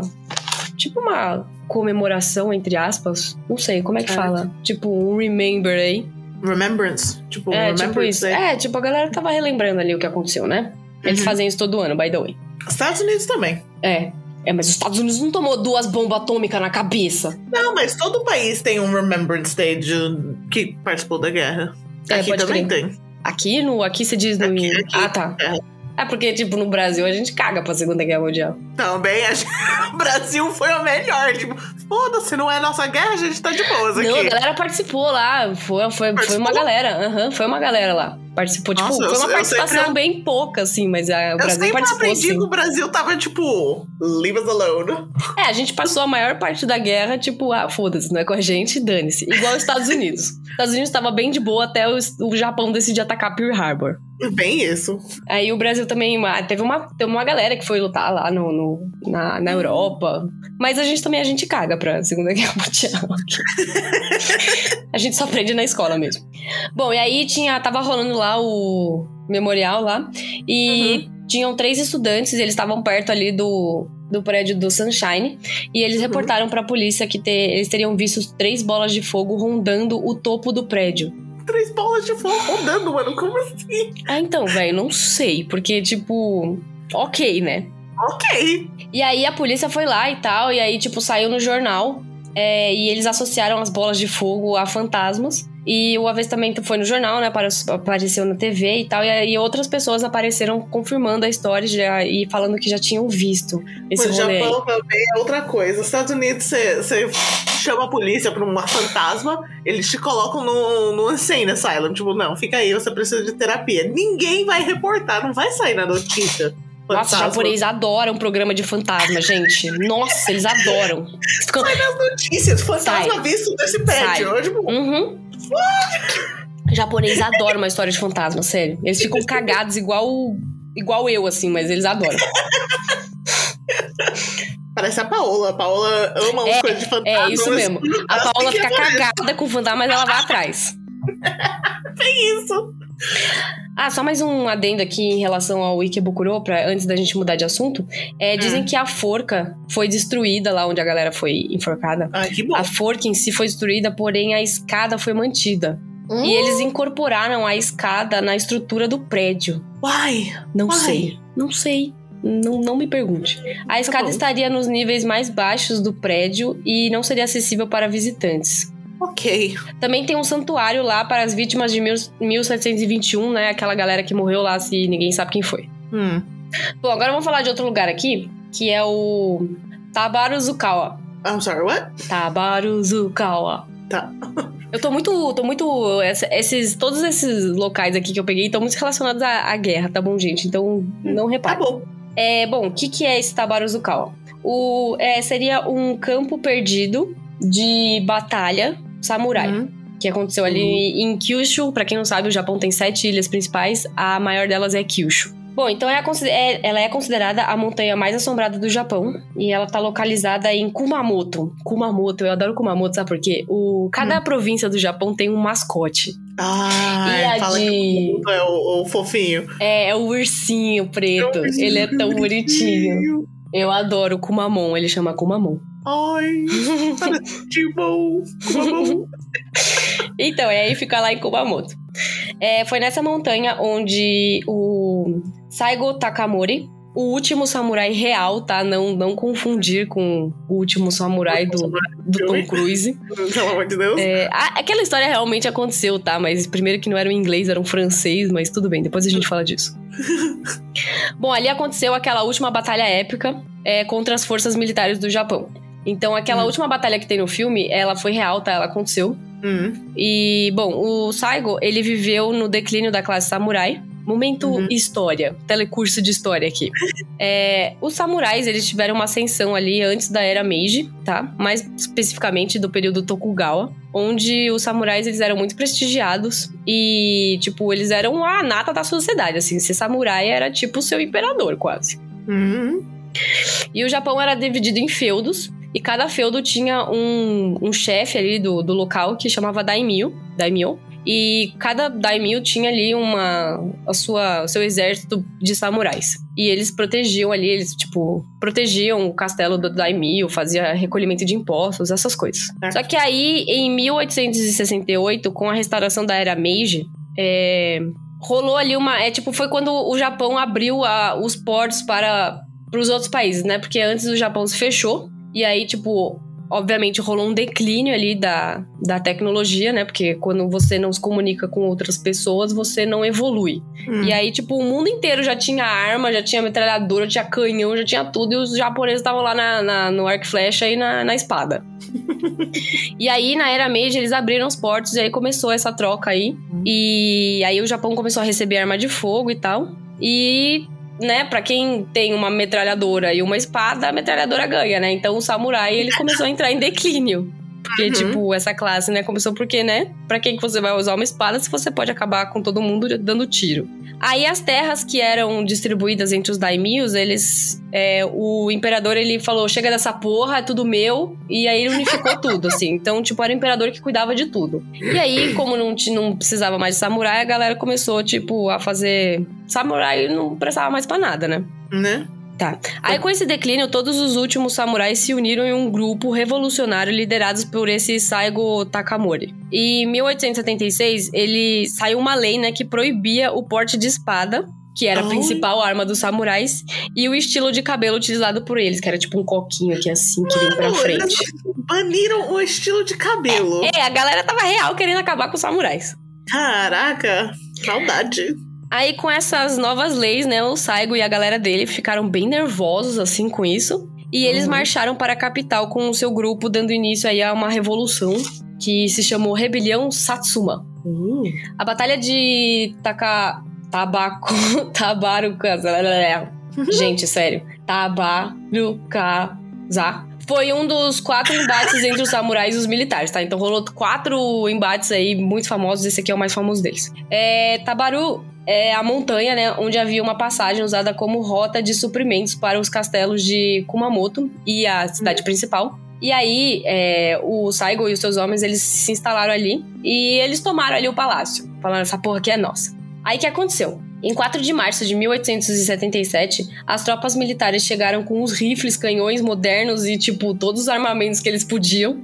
Tipo uma comemoração, entre aspas. Não sei, como é que É. fala? Tipo um remember aí. Remembrance. Tipo, É, Remembrance tipo isso. Day. É, tipo, a galera tava relembrando ali o que aconteceu, né? Eles Uhum. fazem isso todo ano, by the way. Estados Unidos também. É. É, mas os Estados Unidos não tomou duas bombas atômicas na cabeça. Não, mas todo país tem um Remembrance Day de, que participou da guerra. É, Aqui também crer. tem. Aqui no aqui você diz no Aqui, aqui. Ah, tá. É. É porque tipo no Brasil a gente caga pra Segunda Guerra Mundial. Também a gente- o Brasil foi o melhor. Tipo, foda-se, não é nossa guerra, a gente tá de boas aqui. Não, a galera participou lá. Foi, foi, foi Participou? uma galera. Aham, foi uma galera lá. Participou. Tipo, eu- foi uma eu participação sempre- bem pouca, assim, mas a, o Eu Brasil sempre participou, aprendi sim. que o Brasil tava, tipo, leave us alone. É, a gente passou a maior parte da guerra, tipo, ah, foda-se, não é com a gente, dane-se. Igual os Estados Unidos. Os Estados Unidos tava bem de boa até os- o Japão decidir atacar Pearl Harbor. Bem isso. Aí o Brasil também. ah, Teve uma, teve uma galera que foi lutar lá no, no- na, na Europa. Mas a gente também a gente caga pra Segunda Guerra Mundial. a gente só aprende na escola mesmo. Bom, e aí tinha. Tava rolando lá o memorial lá. E tinham três estudantes, eles estavam perto ali do. Do prédio do Sunshine, e eles reportaram pra polícia que eles teriam visto três bolas de fogo rondando o topo do prédio. Três bolas de fogo rodando, mano. Como assim? Ah, então, velho, não sei, porque, tipo, ok, né? Ok. E aí a polícia foi lá e tal, e aí, tipo, saiu no jornal. é, e eles associaram as bolas de fogo a fantasmas. E o avistamento foi no jornal, né? apare- Apareceu na TV e tal. E aí outras pessoas apareceram confirmando a história já- e falando que já tinham visto esse o rolê. aí. Japão também é outra coisa. Os Estados Unidos, você chama a polícia pra uma fantasma, eles te colocam no, no insane asylum. Tipo, não, fica aí, você precisa de terapia. Ninguém vai reportar, não vai sair na notícia. Nossa, os Fantasma. japoneses adoram programa de fantasma, gente. Nossa, eles adoram. Sai nas notícias, fantasma Sai. visto nesse prédio. Sai. Eu, tipo, Uhum. Japonês adora uma história de fantasma, sério. Eles ficam cagados igual igual eu, assim, mas eles adoram. parece a Paola. A Paola ama É, coisas de fantasma. É isso mesmo. A Paola fica cagada com o fantasma, mas ela vai atrás. Isso. Ah, só mais um adendo aqui em relação ao Ikebukuro, pra, antes da gente mudar de assunto. É, dizem Hum. que a forca foi destruída lá onde a galera foi enforcada. Ai, que bom. A forca em si foi destruída, porém a escada foi mantida. Hum. E eles incorporaram a escada na estrutura do prédio. Uai. Não Uai. sei. Não sei. Não, não me pergunte. A escada bom. estaria nos níveis mais baixos do prédio e não seria acessível para visitantes. Ok. Também tem um santuário lá para as vítimas de mil, 1721, né? Aquela galera que morreu lá, se ninguém sabe quem foi. Hum. Bom, agora vamos falar de outro lugar aqui, que é o Tabaruzukawa. I'm sorry, what? Tabaruzukawa. Tá. Eu tô muito. tô muito. esses, todos esses locais aqui que eu peguei estão muito relacionados à, à guerra, tá bom, gente? Então não Tá repare. bom. É, bom, o que, que é esse Tabaruzukawa? O, é, seria um campo perdido de batalha samurai. Hum. Que aconteceu ali em Kyushu. Pra quem não sabe, o Japão tem sete ilhas principais. A maior delas é Kyushu. Bom, então é é- ela é considerada a montanha mais assombrada do Japão. E ela tá localizada em Kumamoto. Kumamoto, eu adoro Kumamoto, sabe por quê? O, cada província do Japão tem um mascote. Ai, E a fala de- que o é o, o fofinho. É, é o ursinho preto. É um ursinho Ele é tão bonitinho. Eu adoro Kumamon, ele chama Kumamon. Ai, Timão. Timão. Então, e aí fica lá em Kumamoto. É, foi nessa montanha onde o Saigo Takamori, o último samurai real, tá? Não, não confundir com o último samurai do, do Tom. Cruise. Pelo amor de Deus. É, a- aquela história realmente aconteceu, tá? Mas primeiro que não era um inglês, era um francês, mas tudo bem, depois a gente fala disso. Bom, ali aconteceu aquela última batalha épica é, contra as forças militares do Japão. Então, aquela Hum. última batalha que tem no filme, ela foi real, tá? Ela aconteceu. Hum. E, bom, o Saigo, ele viveu no declínio da classe samurai. Momento Uhum. história, telecurso de história aqui. É, os samurais, eles tiveram uma ascensão ali antes da era Meiji, tá? Mais especificamente do período Tokugawa, onde os samurais, eles eram muito prestigiados e, tipo, eles eram a nata da sociedade, assim. Ser samurai era, tipo, o seu imperador, quase. Hum. E o Japão era dividido em feudos. E cada feudo tinha um, um chefe ali do, do local que chamava Daimyo. Daimyo. E cada daimyo tinha ali uma a sua o seu exército de samurais. E eles protegiam ali, eles tipo protegiam o castelo do daimyo, fazia recolhimento de impostos, essas coisas. Certo. Só que aí em 1868, com a restauração da era Meiji, é, rolou ali uma, é tipo foi quando o Japão abriu a- os portos para pros outros países, né? Porque antes o Japão se fechou. E aí, tipo, obviamente rolou um declínio ali da, da tecnologia, né? Porque quando você não se comunica com outras pessoas, você não evolui. Hum. E aí, tipo, o mundo inteiro já tinha arma, já tinha metralhadora, já tinha canhão, já tinha tudo, e os japoneses estavam lá na, na- no arco e flecha e na, na espada. e aí, na era Meiji, eles abriram os portos e aí começou essa troca aí. E aí o Japão começou a receber arma de fogo e tal. E né, pra quem tem uma metralhadora e uma espada, a metralhadora ganha, né? Então o samurai, ele começou a entrar em declínio. Porque, Uhum. tipo, essa classe, né, começou porque, né? Pra quem que você vai usar uma espada se você pode acabar com todo mundo dando tiro? Aí as terras que eram distribuídas entre os daimios, eles. é, o imperador ele falou: chega dessa porra, é tudo meu. E aí ele unificou tudo, assim. Então, tipo, era o imperador que cuidava de tudo. E aí, como não, não precisava mais de samurai, a galera começou, tipo, a fazer. Samurai não prestava mais pra nada, né? Né? Aí, com esse declínio, todos os últimos samurais se uniram em um grupo revolucionário liderados por esse Saigo Takamori. E em 1876, ele saiu uma lei, né, que proibia o porte de espada, que era a principal arma dos samurais, e o estilo de cabelo utilizado por eles, que era tipo um coquinho aqui assim, que vem pra frente. Baniram o estilo de cabelo. É, a galera tava real querendo acabar com os samurais. Caraca, saudade. Aí, com essas novas leis, né, o Saigo e a galera dele ficaram bem nervosos, assim, com isso. E eles Uhum. marcharam para a capital com o seu grupo, dando início aí a uma revolução que se chamou Rebelião Satsuma. Uh, A Batalha de Taka... Tabaco... Tabarukaza... Gente, sério. Tabarukaza... Foi um dos quatro embates entre os samurais e os militares, tá? Então rolou quatro embates aí muito famosos. Esse aqui é o mais famoso deles. É, Tabaru é a montanha, né? Onde havia uma passagem usada como rota de suprimentos para os castelos de Kumamoto e a cidade principal. E aí, é, o Saigo e os seus homens, eles se instalaram ali e eles tomaram ali o palácio. Falando, essa porra aqui é nossa. Aí, o que aconteceu? Em 4 de março de 1877, as tropas militares chegaram com os rifles, canhões modernos e, tipo, todos os armamentos que eles podiam.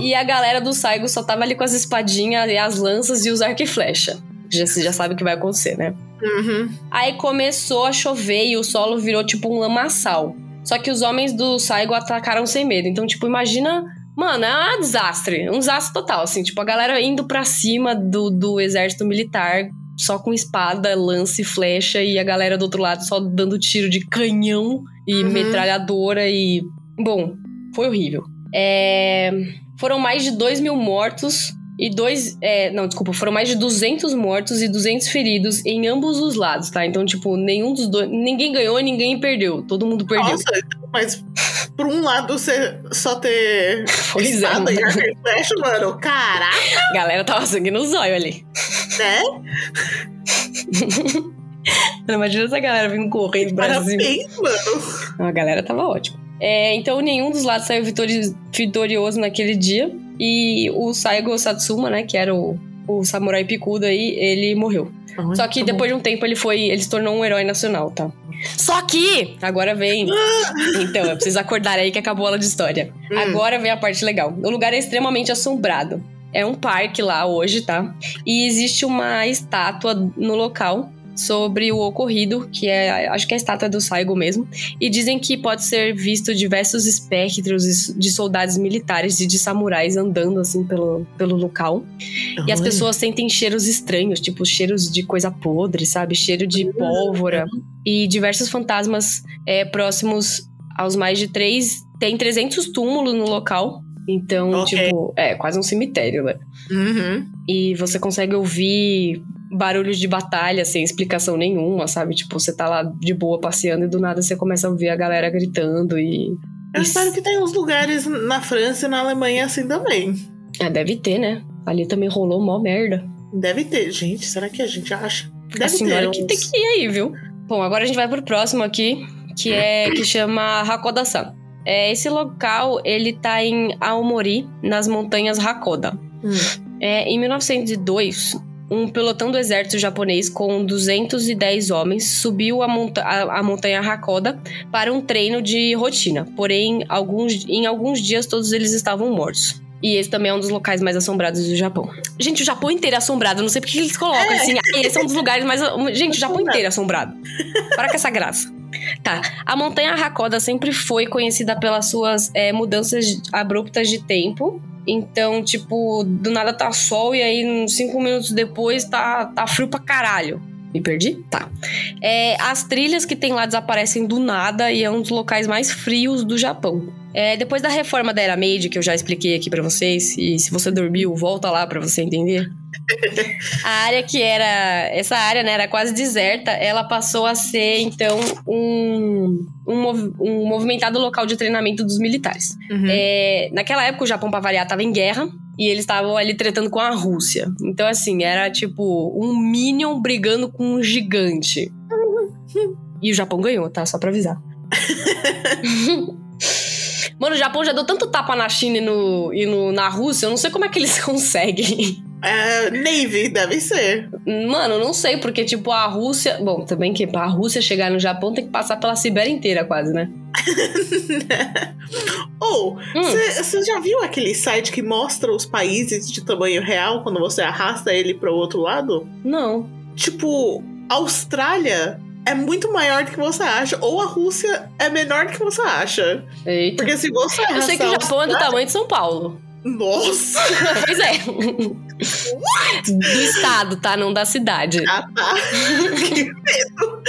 E a galera do Saigo só tava ali com as espadinhas e as lanças e os arco e flecha. Já, você já sabe o que vai acontecer, né? uhum. Aí começou a chover e o solo virou tipo um lamaçal. Só que os homens do Saigo atacaram sem medo. Então, tipo, imagina. Mano, é um desastre. Um desastre total, assim. Tipo, a galera indo pra cima do, do exército militar, só com espada, lance, flecha, e a galera do outro lado só dando tiro de canhão e Uhum. metralhadora e. Bom, foi horrível. É, Foram mais de 2 mil mortos e dois. é, não, desculpa, foram mais de 200 mortos e 200 feridos em ambos os lados, tá? Então, tipo, nenhum dos dois. Ninguém ganhou e ninguém perdeu. Todo mundo perdeu. Nossa, mas por um lado você só ter Pois é, mano. arco e flecha, mano, caraca, A galera tava sangue no zóio ali. né? Imagina essa galera vindo correndo do Brasil. Parabéns, mano. A galera tava ótima. É, então, nenhum dos lados saiu vitori- vitorioso naquele dia. E o Saigo Satsuma, né, que era o, o samurai picudo aí, ele morreu. Só que Tá bom. depois de um tempo ele foi. Ele se tornou um herói nacional, tá? Só que! Agora vem. Então, eu preciso acordar aí que acabou a aula de história. Hum. Agora vem a parte legal. O lugar é extremamente assombrado. É um parque lá hoje, tá? E existe uma estátua no local sobre o ocorrido, que é, acho que é a estátua do Saigo mesmo. E dizem que pode ser visto diversos espectros de soldados militares e de samurais andando assim pelo, pelo local. E as pessoas sentem cheiros estranhos, tipo cheiros de coisa podre, sabe? Cheiro de pólvora. E diversos fantasmas é, próximos aos mais de três. Tem 300 túmulos no local. Então, Ok. tipo, é quase um cemitério, né? Uhum. E você consegue ouvir barulhos de batalha sem explicação nenhuma, sabe? Tipo, você tá lá de boa passeando e do nada você começa a ouvir a galera gritando e. Eu espero que tenha uns lugares na França e na Alemanha assim também. Ah, deve ter, né? Ali também rolou mó merda. Deve ter, gente. Será que a gente acha? Deve a senhora ter que uns- tem que ir aí, viu? Bom, agora a gente vai pro próximo aqui, que é que chama Hakoda-san. É, esse local, ele tá em Aomori, nas montanhas Hakoda. Hum. É, em 1902, um pelotão do exército japonês com 210 homens subiu a, monta a- a montanha Hakoda para um treino de rotina. Porém, alguns, em alguns dias todos eles estavam mortos. E esse também é um dos locais mais assombrados do Japão. Gente, o Japão inteiro é assombrado. Eu não sei porque eles colocam É. assim. "Ah, Esse é um dos lugares mais. Gente, o Japão inteiro é assombrado. Para com essa graça. Tá. A montanha Hakoda sempre foi conhecida pelas suas é, mudanças abruptas de tempo. Então, tipo, do nada tá sol e aí cinco minutos depois tá, tá frio pra caralho. Me perdi? Tá. É, as trilhas que tem lá desaparecem do nada e é um dos locais mais frios do Japão. É, depois da reforma da Era Meiji, que eu já expliquei aqui para vocês, e se você dormiu, volta lá para você entender. A área que era. Essa área, né, era quase deserta, ela passou a ser, então, um, um, mov, um movimentado local de treinamento dos militares. Uhum. É, naquela época, o Japão, pra variar, estava em guerra. E eles estavam ali tretando com a Rússia. Então, assim, era tipo um Minion brigando com um gigante. E o Japão ganhou, tá? Só pra avisar. Mano, o Japão já deu tanto tapa na China e, no, e no, na Rússia, eu não sei como é que eles conseguem. É, Navy, deve ser. Mano, não sei, porque, tipo, a Rússia. Bom, também que pra Rússia chegar no Japão tem que passar pela Sibéria inteira, quase, né? Ou, Hum. você já viu aquele site que mostra os países de tamanho real quando você arrasta ele pro outro lado? Não. Tipo, Austrália é muito maior do que você acha, ou a Rússia é menor do que você acha. Eita. Porque se você Eu sei que o Japão é do Austrália- tamanho de São Paulo. Nossa! pois é. do estado, tá? Não da cidade. Ah, tá. que medo.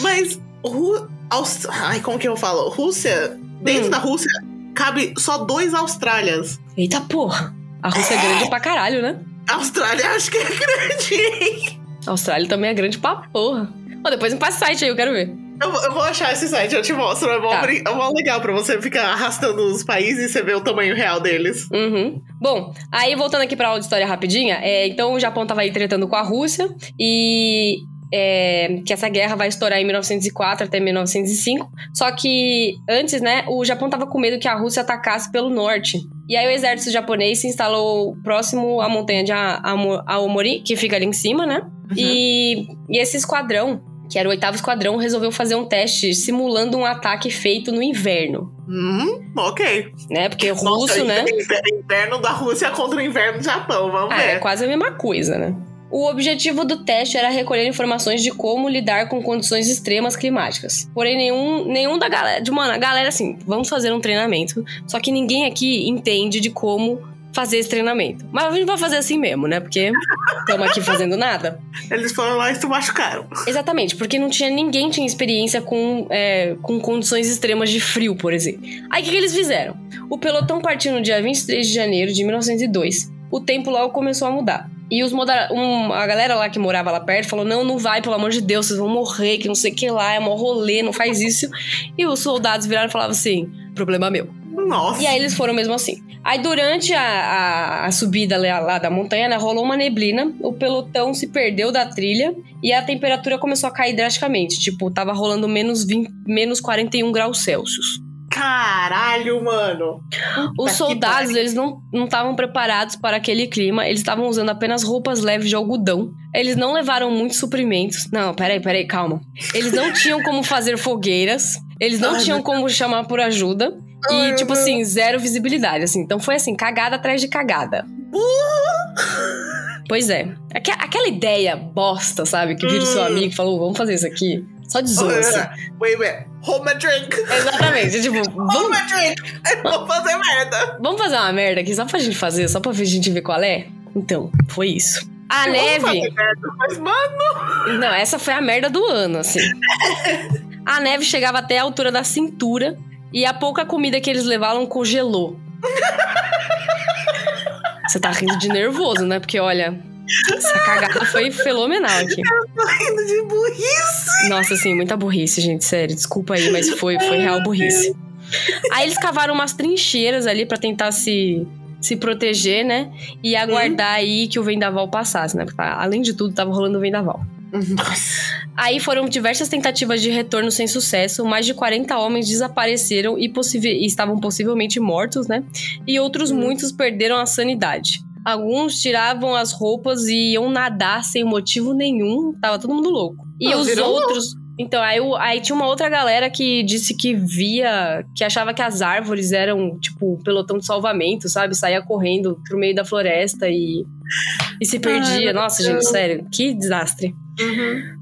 Mas, Ru... Aust... Ai, como que eu falo? Rússia, dentro Hum. da Rússia, cabe só dois Austrálias. Eita porra. A Rússia é grande pra caralho, né? A Austrália acho que é grande, hein? A Austrália também é grande pra porra. Ó, depois me passa o site aí, eu quero ver. Eu, vou- eu vou achar esse site, eu te mostro. É mó, Tá. é mó legal pra você ficar arrastando os países e você ver o tamanho real deles. Uhum. Bom, aí voltando aqui pra aula de história rapidinha, é, então o Japão tava aí tretando com a Rússia e é, que essa guerra vai estourar em 1904 até 1905. Só que antes, né, o Japão tava com medo que a Rússia atacasse pelo norte. E aí o exército japonês se instalou próximo à montanha de Aomori, que fica ali em cima, né? E, e esse esquadrão, que era o oitavo esquadrão, resolveu fazer um teste simulando um ataque feito no inverno. Hum, ok. Né? Porque russo, Nossa, né? inverno- da Rússia contra o inverno do Japão, vamos Ah, ver. é quase a mesma coisa, né? O objetivo do teste era recolher informações de como lidar com condições extremas climáticas. Porém, nenhum, nenhum da galera. De, mano, a galera assim, vamos fazer um treinamento. Só que ninguém aqui entende de como fazer esse treinamento. Mas a gente vai fazer assim mesmo, né? Porque estamos aqui fazendo nada. Eles foram lá e se machucaram. Exatamente, porque não tinha ninguém tinha experiência com, é, com condições extremas de frio, por exemplo. Aí o que, que eles fizeram? O pelotão partiu no dia 23 de janeiro de 1902. O tempo logo começou a mudar. E os moda- um- a galera lá que morava lá perto falou: não, não vai, pelo amor de Deus, vocês vão morrer, que não sei o que lá, é mó rolê, não faz isso. E os soldados viraram e falavam assim: problema meu. Nossa. E aí eles foram mesmo assim. Aí durante a, a, a subida lá, lá da montanha, né, rolou uma neblina, o pelotão se perdeu da trilha e a temperatura começou a cair drasticamente. Tipo, tava rolando menos, 20, menos 41 graus Celsius. Caralho, mano. Os soldados, eles não não estavam preparados para aquele clima, eles estavam usando apenas roupas leves de algodão. Eles não levaram muitos suprimentos. Não, peraí, peraí, calma. Eles não tinham como fazer fogueiras, eles não tinham como chamar por ajuda. E, tipo assim, zero visibilidade, assim. Então foi assim, cagada atrás de cagada. Pois é. Aque- Aquela ideia bosta, sabe? Que vira o seu Hum. amigo e falou, vamos fazer isso aqui. Só de zoa, assim. Wait, wait. Hold my drink. Exatamente. Tipo, Hold vamos, my drink. Eu vou fazer merda. vamos fazer uma merda aqui só pra gente fazer, só pra gente ver qual é? Então, foi isso. A Eu neve. merda, Mas, mano. Não, essa foi a merda do ano, assim. A neve chegava até a altura da cintura e a pouca comida que eles levavam congelou. Você tá rindo de nervoso, né? Porque, olha, essa cagada foi fenomenal aqui. Tô rindo de burrice. Nossa, assim, muita burrice, gente, sério. Desculpa aí, mas foi, foi real burrice. Aí eles cavaram umas trincheiras ali pra tentar se, se proteger, né? E aguardar aí que o vendaval passasse, né? Porque, tá- além de tudo, tava rolando o vendaval. Nossa. Aí foram diversas tentativas de retorno sem sucesso, mais de 40 homens desapareceram e, e estavam possivelmente mortos, né? E outros Hum. muitos perderam a sanidade. Alguns tiravam as roupas e iam nadar sem motivo nenhum, tava todo mundo louco. E Não, os virou outros. Então, aí, aí tinha uma outra galera que disse que via, que achava que as árvores eram, tipo, um pelotão de salvamento, sabe? Saía correndo pro meio da floresta e, e se perdia. meu Nossa, gente, sério, que desastre.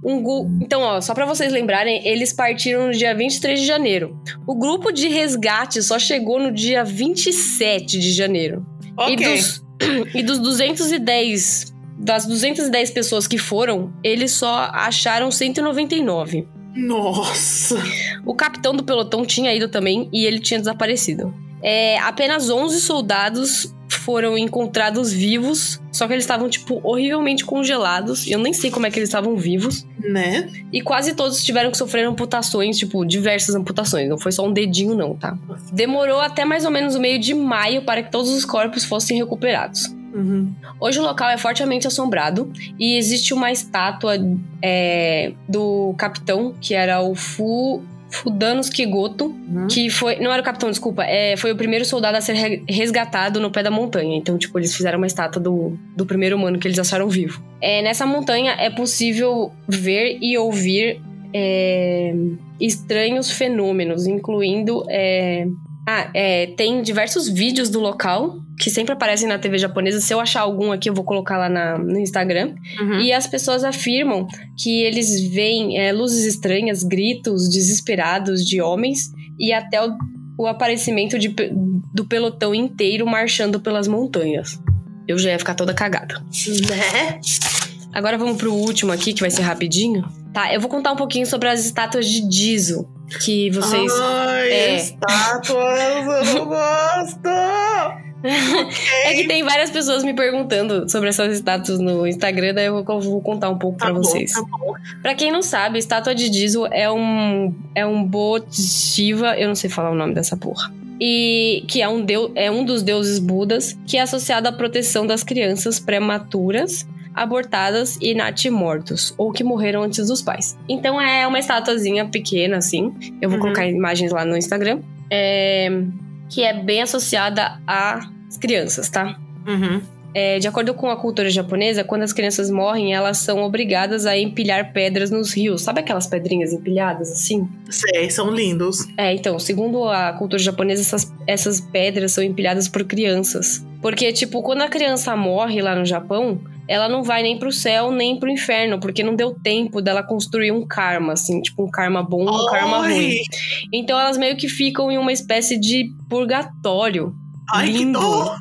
Um gu- Então, ó, só pra vocês lembrarem, eles partiram no dia 23 de janeiro. O grupo de resgate só chegou no dia 27 de janeiro. Ok. E dos, e dos 210. Das 210 pessoas que foram, eles só acharam 199. Nossa. O capitão do pelotão tinha ido também e ele tinha desaparecido. É, apenas 11 soldados foram encontrados vivos, só que eles estavam, tipo, horrivelmente congelados. Eu nem sei como é que eles estavam vivos. Né? E quase todos tiveram que sofrer amputações, tipo, diversas amputações. Não foi só um dedinho, não, tá? Demorou até mais ou menos o meio de maio para que todos os corpos fossem recuperados. Uhum. Hoje o local é fortemente assombrado e existe uma estátua é, do capitão, que era o Fu, Fudanos Kigoto, Uhum. que foi. Não era o capitão, desculpa. É, foi o primeiro soldado a ser re- resgatado no pé da montanha. Então, tipo, eles fizeram uma estátua do, do primeiro humano que eles acharam vivo. É, nessa montanha é possível ver e ouvir é, estranhos fenômenos, incluindo. é, ah, é, tem diversos vídeos do local que sempre aparecem na TV japonesa. Se eu achar algum aqui, eu vou colocar lá na- no Instagram. Uhum. E as pessoas afirmam que eles veem é, luzes estranhas, gritos desesperados de homens e até o, o aparecimento de do pelotão inteiro marchando pelas montanhas. Eu já ia ficar toda cagada. Né? Agora vamos pro último aqui, que vai ser rapidinho. Tá, eu vou contar um pouquinho sobre as estátuas de Dizo que vocês. Ai, É. estátuas, eu não gosto. É que tem várias pessoas me perguntando sobre essas estátuas no Instagram, daí eu vou, contar um pouco Tá pra bom, vocês. tá bom. Pra quem não sabe, estátua de Dizo é um é um Bodhisattva, eu não sei falar o nome dessa porra. E que é um deus, é um dos deuses budas que é associado à proteção das crianças prematuras, abortadas e natimortos, ou que morreram antes dos pais. Então é uma estatuazinha pequena assim. Eu vou Uhum. colocar imagens lá no Instagram. É, que é bem associada às crianças, tá? Uhum. É, de acordo com a cultura japonesa, quando as crianças morrem, elas são obrigadas a empilhar pedras nos rios. Sabe aquelas pedrinhas empilhadas assim? Sei, são lindos. É, então, segundo a cultura japonesa, essas, essas pedras são empilhadas por crianças. Porque, tipo, quando a criança morre lá no Japão, ela não vai nem pro céu nem pro inferno, porque não deu tempo dela construir um karma, assim, tipo, um karma bom um karma Ai, ruim. Então elas meio que ficam em uma espécie de purgatório. Ai, que Lindo. dor.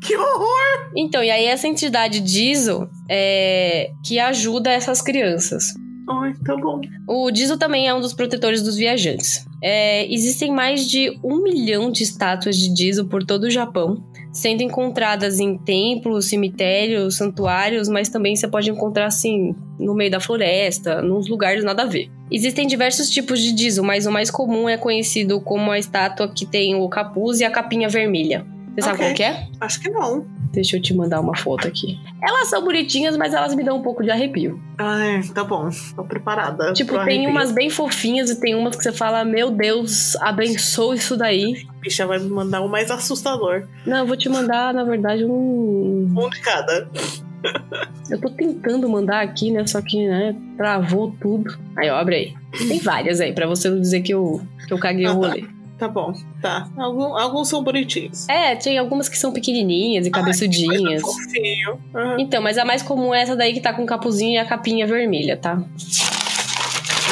Que horror. Então, e aí essa entidade Dizo é que ajuda essas crianças. Ai, tá bom. O Dizo também é um dos protetores dos viajantes. É, existem mais de um milhão de estátuas de Dizo por todo o Japão, sendo encontradas em templos, cemitérios, santuários, mas também você pode encontrar assim no meio da floresta, nos lugares nada a ver. Existem diversos tipos de Dizo, mas o mais comum é conhecido como a estátua que tem o capuz e a capinha vermelha. Você sabe Ok. qual que é? Acho que não. Deixa eu te mandar uma foto aqui. Elas são bonitinhas, mas elas me dão um pouco de arrepio. Ai, tá bom. Tô preparada. Tipo, tem arrepio. umas bem fofinhas e tem umas que você fala, meu Deus, abençoe isso daí. Bicha vai me mandar o mais assustador. Não, eu vou te mandar, na verdade, um. Um de cada. Eu tô tentando mandar aqui, né? Só que, né, travou tudo. Aí, ó, abre aí. Tem várias aí, pra você não dizer que eu, que eu caguei o Ah, tá. rolê. Tá bom, tá. Algum- alguns são bonitinhos. É, tem algumas que são pequenininhas e cabeçudinhas. fofinho. Ah, Então, mas a mais comum é essa daí que tá com o capuzinho e a capinha vermelha, tá?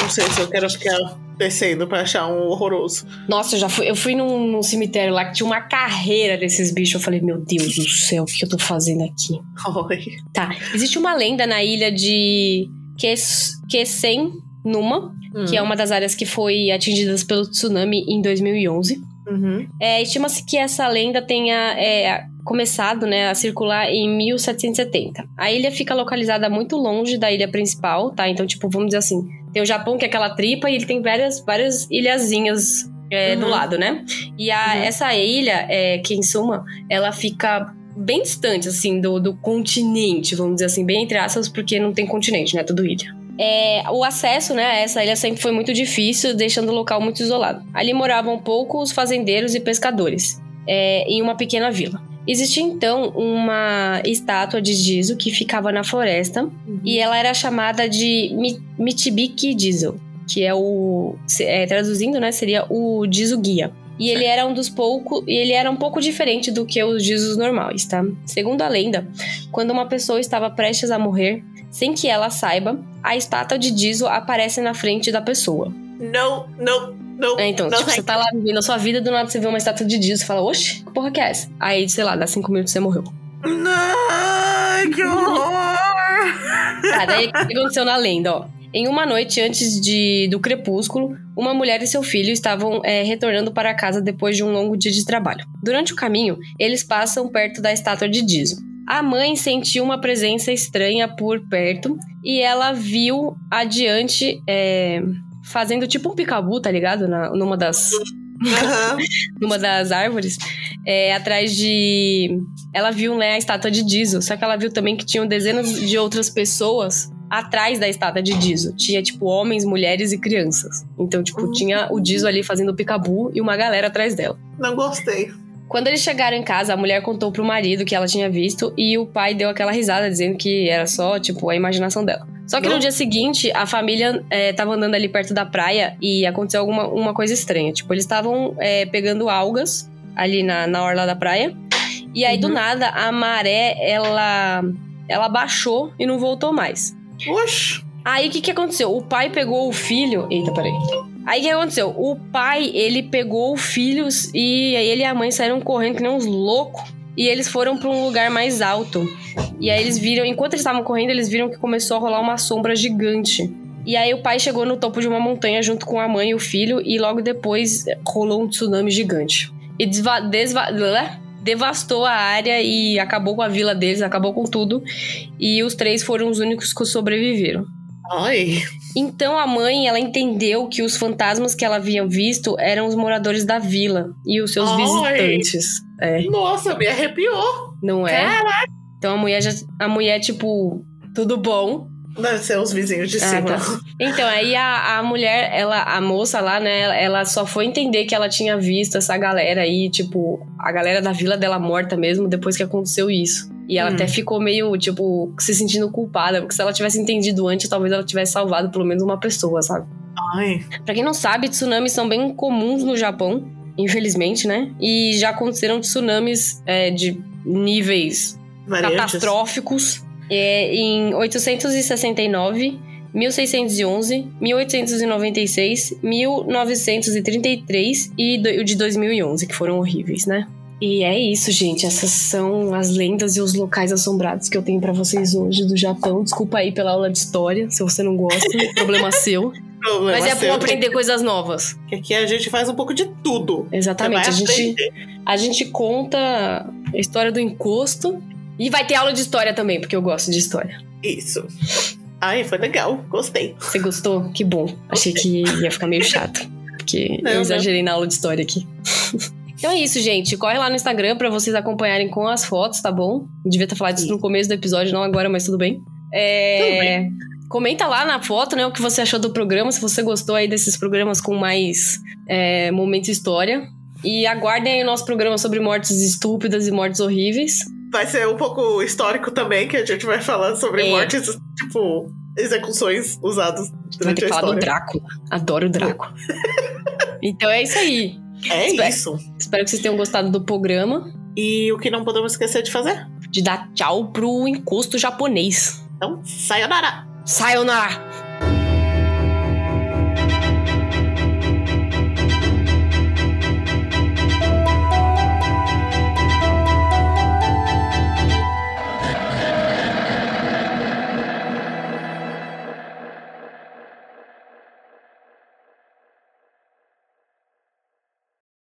não sei se eu quero ficar descendo pra achar um horroroso. Nossa, eu já fui, eu fui num, num cemitério lá que tinha uma carreira desses bichos. Eu falei, meu Deus do céu, o que eu tô fazendo aqui? Ai. Tá. Existe uma lenda na ilha de Kes- Kesen Numa, que é uma das áreas que foi atingidas pelo tsunami em 2011. Uhum. É, Estima-se que essa lenda tenha é, começado né, a circular em 1770. A ilha fica localizada muito longe da ilha principal, tá? Então, tipo, vamos dizer assim, tem o Japão, que é aquela tripa, e ele tem várias, várias ilhazinhas é, do Uhum. lado, né? E a- Uhum. essa ilha, é, que em suma, ela fica bem distante, assim, do, do continente, vamos dizer assim, bem entre aspas, porque não tem continente, né? Tudo ilha. É, o acesso né, a essa ilha sempre foi muito difícil, deixando o local muito isolado. Ali moravam poucos fazendeiros e pescadores, é, em uma pequena vila. Existia então uma estátua de Jizo que ficava na floresta e ela era chamada de Mi- Michibiki Jizo, que é o. é, traduzindo, né? Seria o Jizo Guia. E ele era um dos poucos. E ele era um pouco diferente do que os Jizos normais, tá? Segundo a lenda, quando uma pessoa estava prestes a morrer, Sem que ela saiba, a estátua de Dizo aparece na frente da pessoa. Não, não, não. É, então, não tipo, você tá lá vivendo a sua vida, do nada você vê uma estátua de Dizo e fala, oxe, que porra que é essa? Aí, sei lá, dá cinco minutos você morreu. Não, que horror! Tá, daí o que aconteceu na lenda, ó? Em uma noite antes de, do crepúsculo, uma mulher e seu filho estavam é, retornando para casa depois de um longo dia de trabalho. Durante o caminho, eles passam perto da estátua de Dizo. A mãe sentiu uma presença estranha por perto e ela viu adiante é, fazendo tipo um picabu, tá ligado? Na, numa das Aham. numa das árvores, é, atrás de. Ela viu, né, a estátua de Dizo. Só que ela viu também que tinham dezenas de outras pessoas atrás da estátua de Dizo. Tinha, tipo, homens, mulheres e crianças. Então, tipo, tinha o Dizo ali fazendo o picabu e uma galera atrás dela. Não gostei. Quando eles chegaram em casa, a mulher contou pro marido que ela tinha visto e o pai deu aquela risada, dizendo que era só, tipo, a imaginação dela. Só que no Não. dia seguinte, a família é, tava andando ali perto da praia e aconteceu alguma uma coisa estranha. Tipo, eles estavam é, pegando algas ali na, na orla da praia. E aí, do Uhum. nada, a maré, ela, ela baixou e não voltou mais. Oxi. Aí o que, que aconteceu? O pai pegou o filho. Eita, peraí. Aí o que aconteceu? O pai, ele pegou o filho e aí ele e a mãe saíram correndo que nem uns loucos. E eles foram pra um lugar mais alto. E aí eles viram, enquanto eles estavam correndo, eles viram que começou a rolar uma sombra gigante. E aí o pai chegou no topo de uma montanha junto com a mãe e o filho, e logo depois rolou um tsunami gigante. E desva desva devastou a área e acabou com a vila deles, acabou com tudo. E os três foram os únicos que sobreviveram. Ai. Então a mãe, ela entendeu que os fantasmas que ela havia visto eram os moradores da vila e os seus Ai. visitantes. É, Nossa, me arrepiou. não é? Então a mulher já a mulher tipo, tudo bom? Deve ser os vizinhos de Ah, cima. tá. Então aí a, a mulher, ela a moça lá, né, ela só foi entender que ela tinha visto essa galera aí, tipo, a galera da vila dela morta mesmo depois que aconteceu isso. E ela Hum. até ficou meio, tipo, se sentindo culpada, porque se ela tivesse entendido antes, talvez ela tivesse salvado pelo menos uma pessoa, sabe? Ai. Pra quem não sabe, tsunamis são bem comuns no Japão, infelizmente, né? E já aconteceram tsunamis é, de níveis Variantes. catastróficos é, em 869, 1611, 1896, 1933 e o de 2011, que foram horríveis, né? E é isso, gente. Essas são as lendas e os locais assombrados que eu tenho pra vocês hoje do Japão. Desculpa aí pela aula de história, se você não gosta, problema seu. Problema Mas é bom aprender coisas novas. Que aqui a gente faz um pouco de tudo. Exatamente. A gente, a gente conta a história do encosto. E vai ter aula de história também, porque eu gosto de história. Isso. Ai, foi legal. Gostei. Você gostou? Que bom. Achei que ia ficar meio chato. Porque Não, eu não. exagerei na aula de história aqui. Então é isso, gente. Corre lá no Instagram pra vocês acompanharem com as fotos, tá bom? Devia ter falado isso no começo do episódio, não agora, mas tudo bem. É, Comenta lá na foto, né, o que você achou do programa, se você gostou aí desses programas com mais é, momento história. E aguardem aí o nosso programa sobre mortes estúpidas e mortes horríveis. Vai ser um pouco histórico também, que a gente vai falar sobre É. mortes, tipo, execuções usadas Vai durante ter a falar do história. Drácula. Adoro o Drácula. então é isso aí. É Espera- isso. Espero que vocês tenham gostado do programa. E o que não podemos esquecer de fazer? De dar tchau pro encosto japonês. Então, sayonara! Sayonara!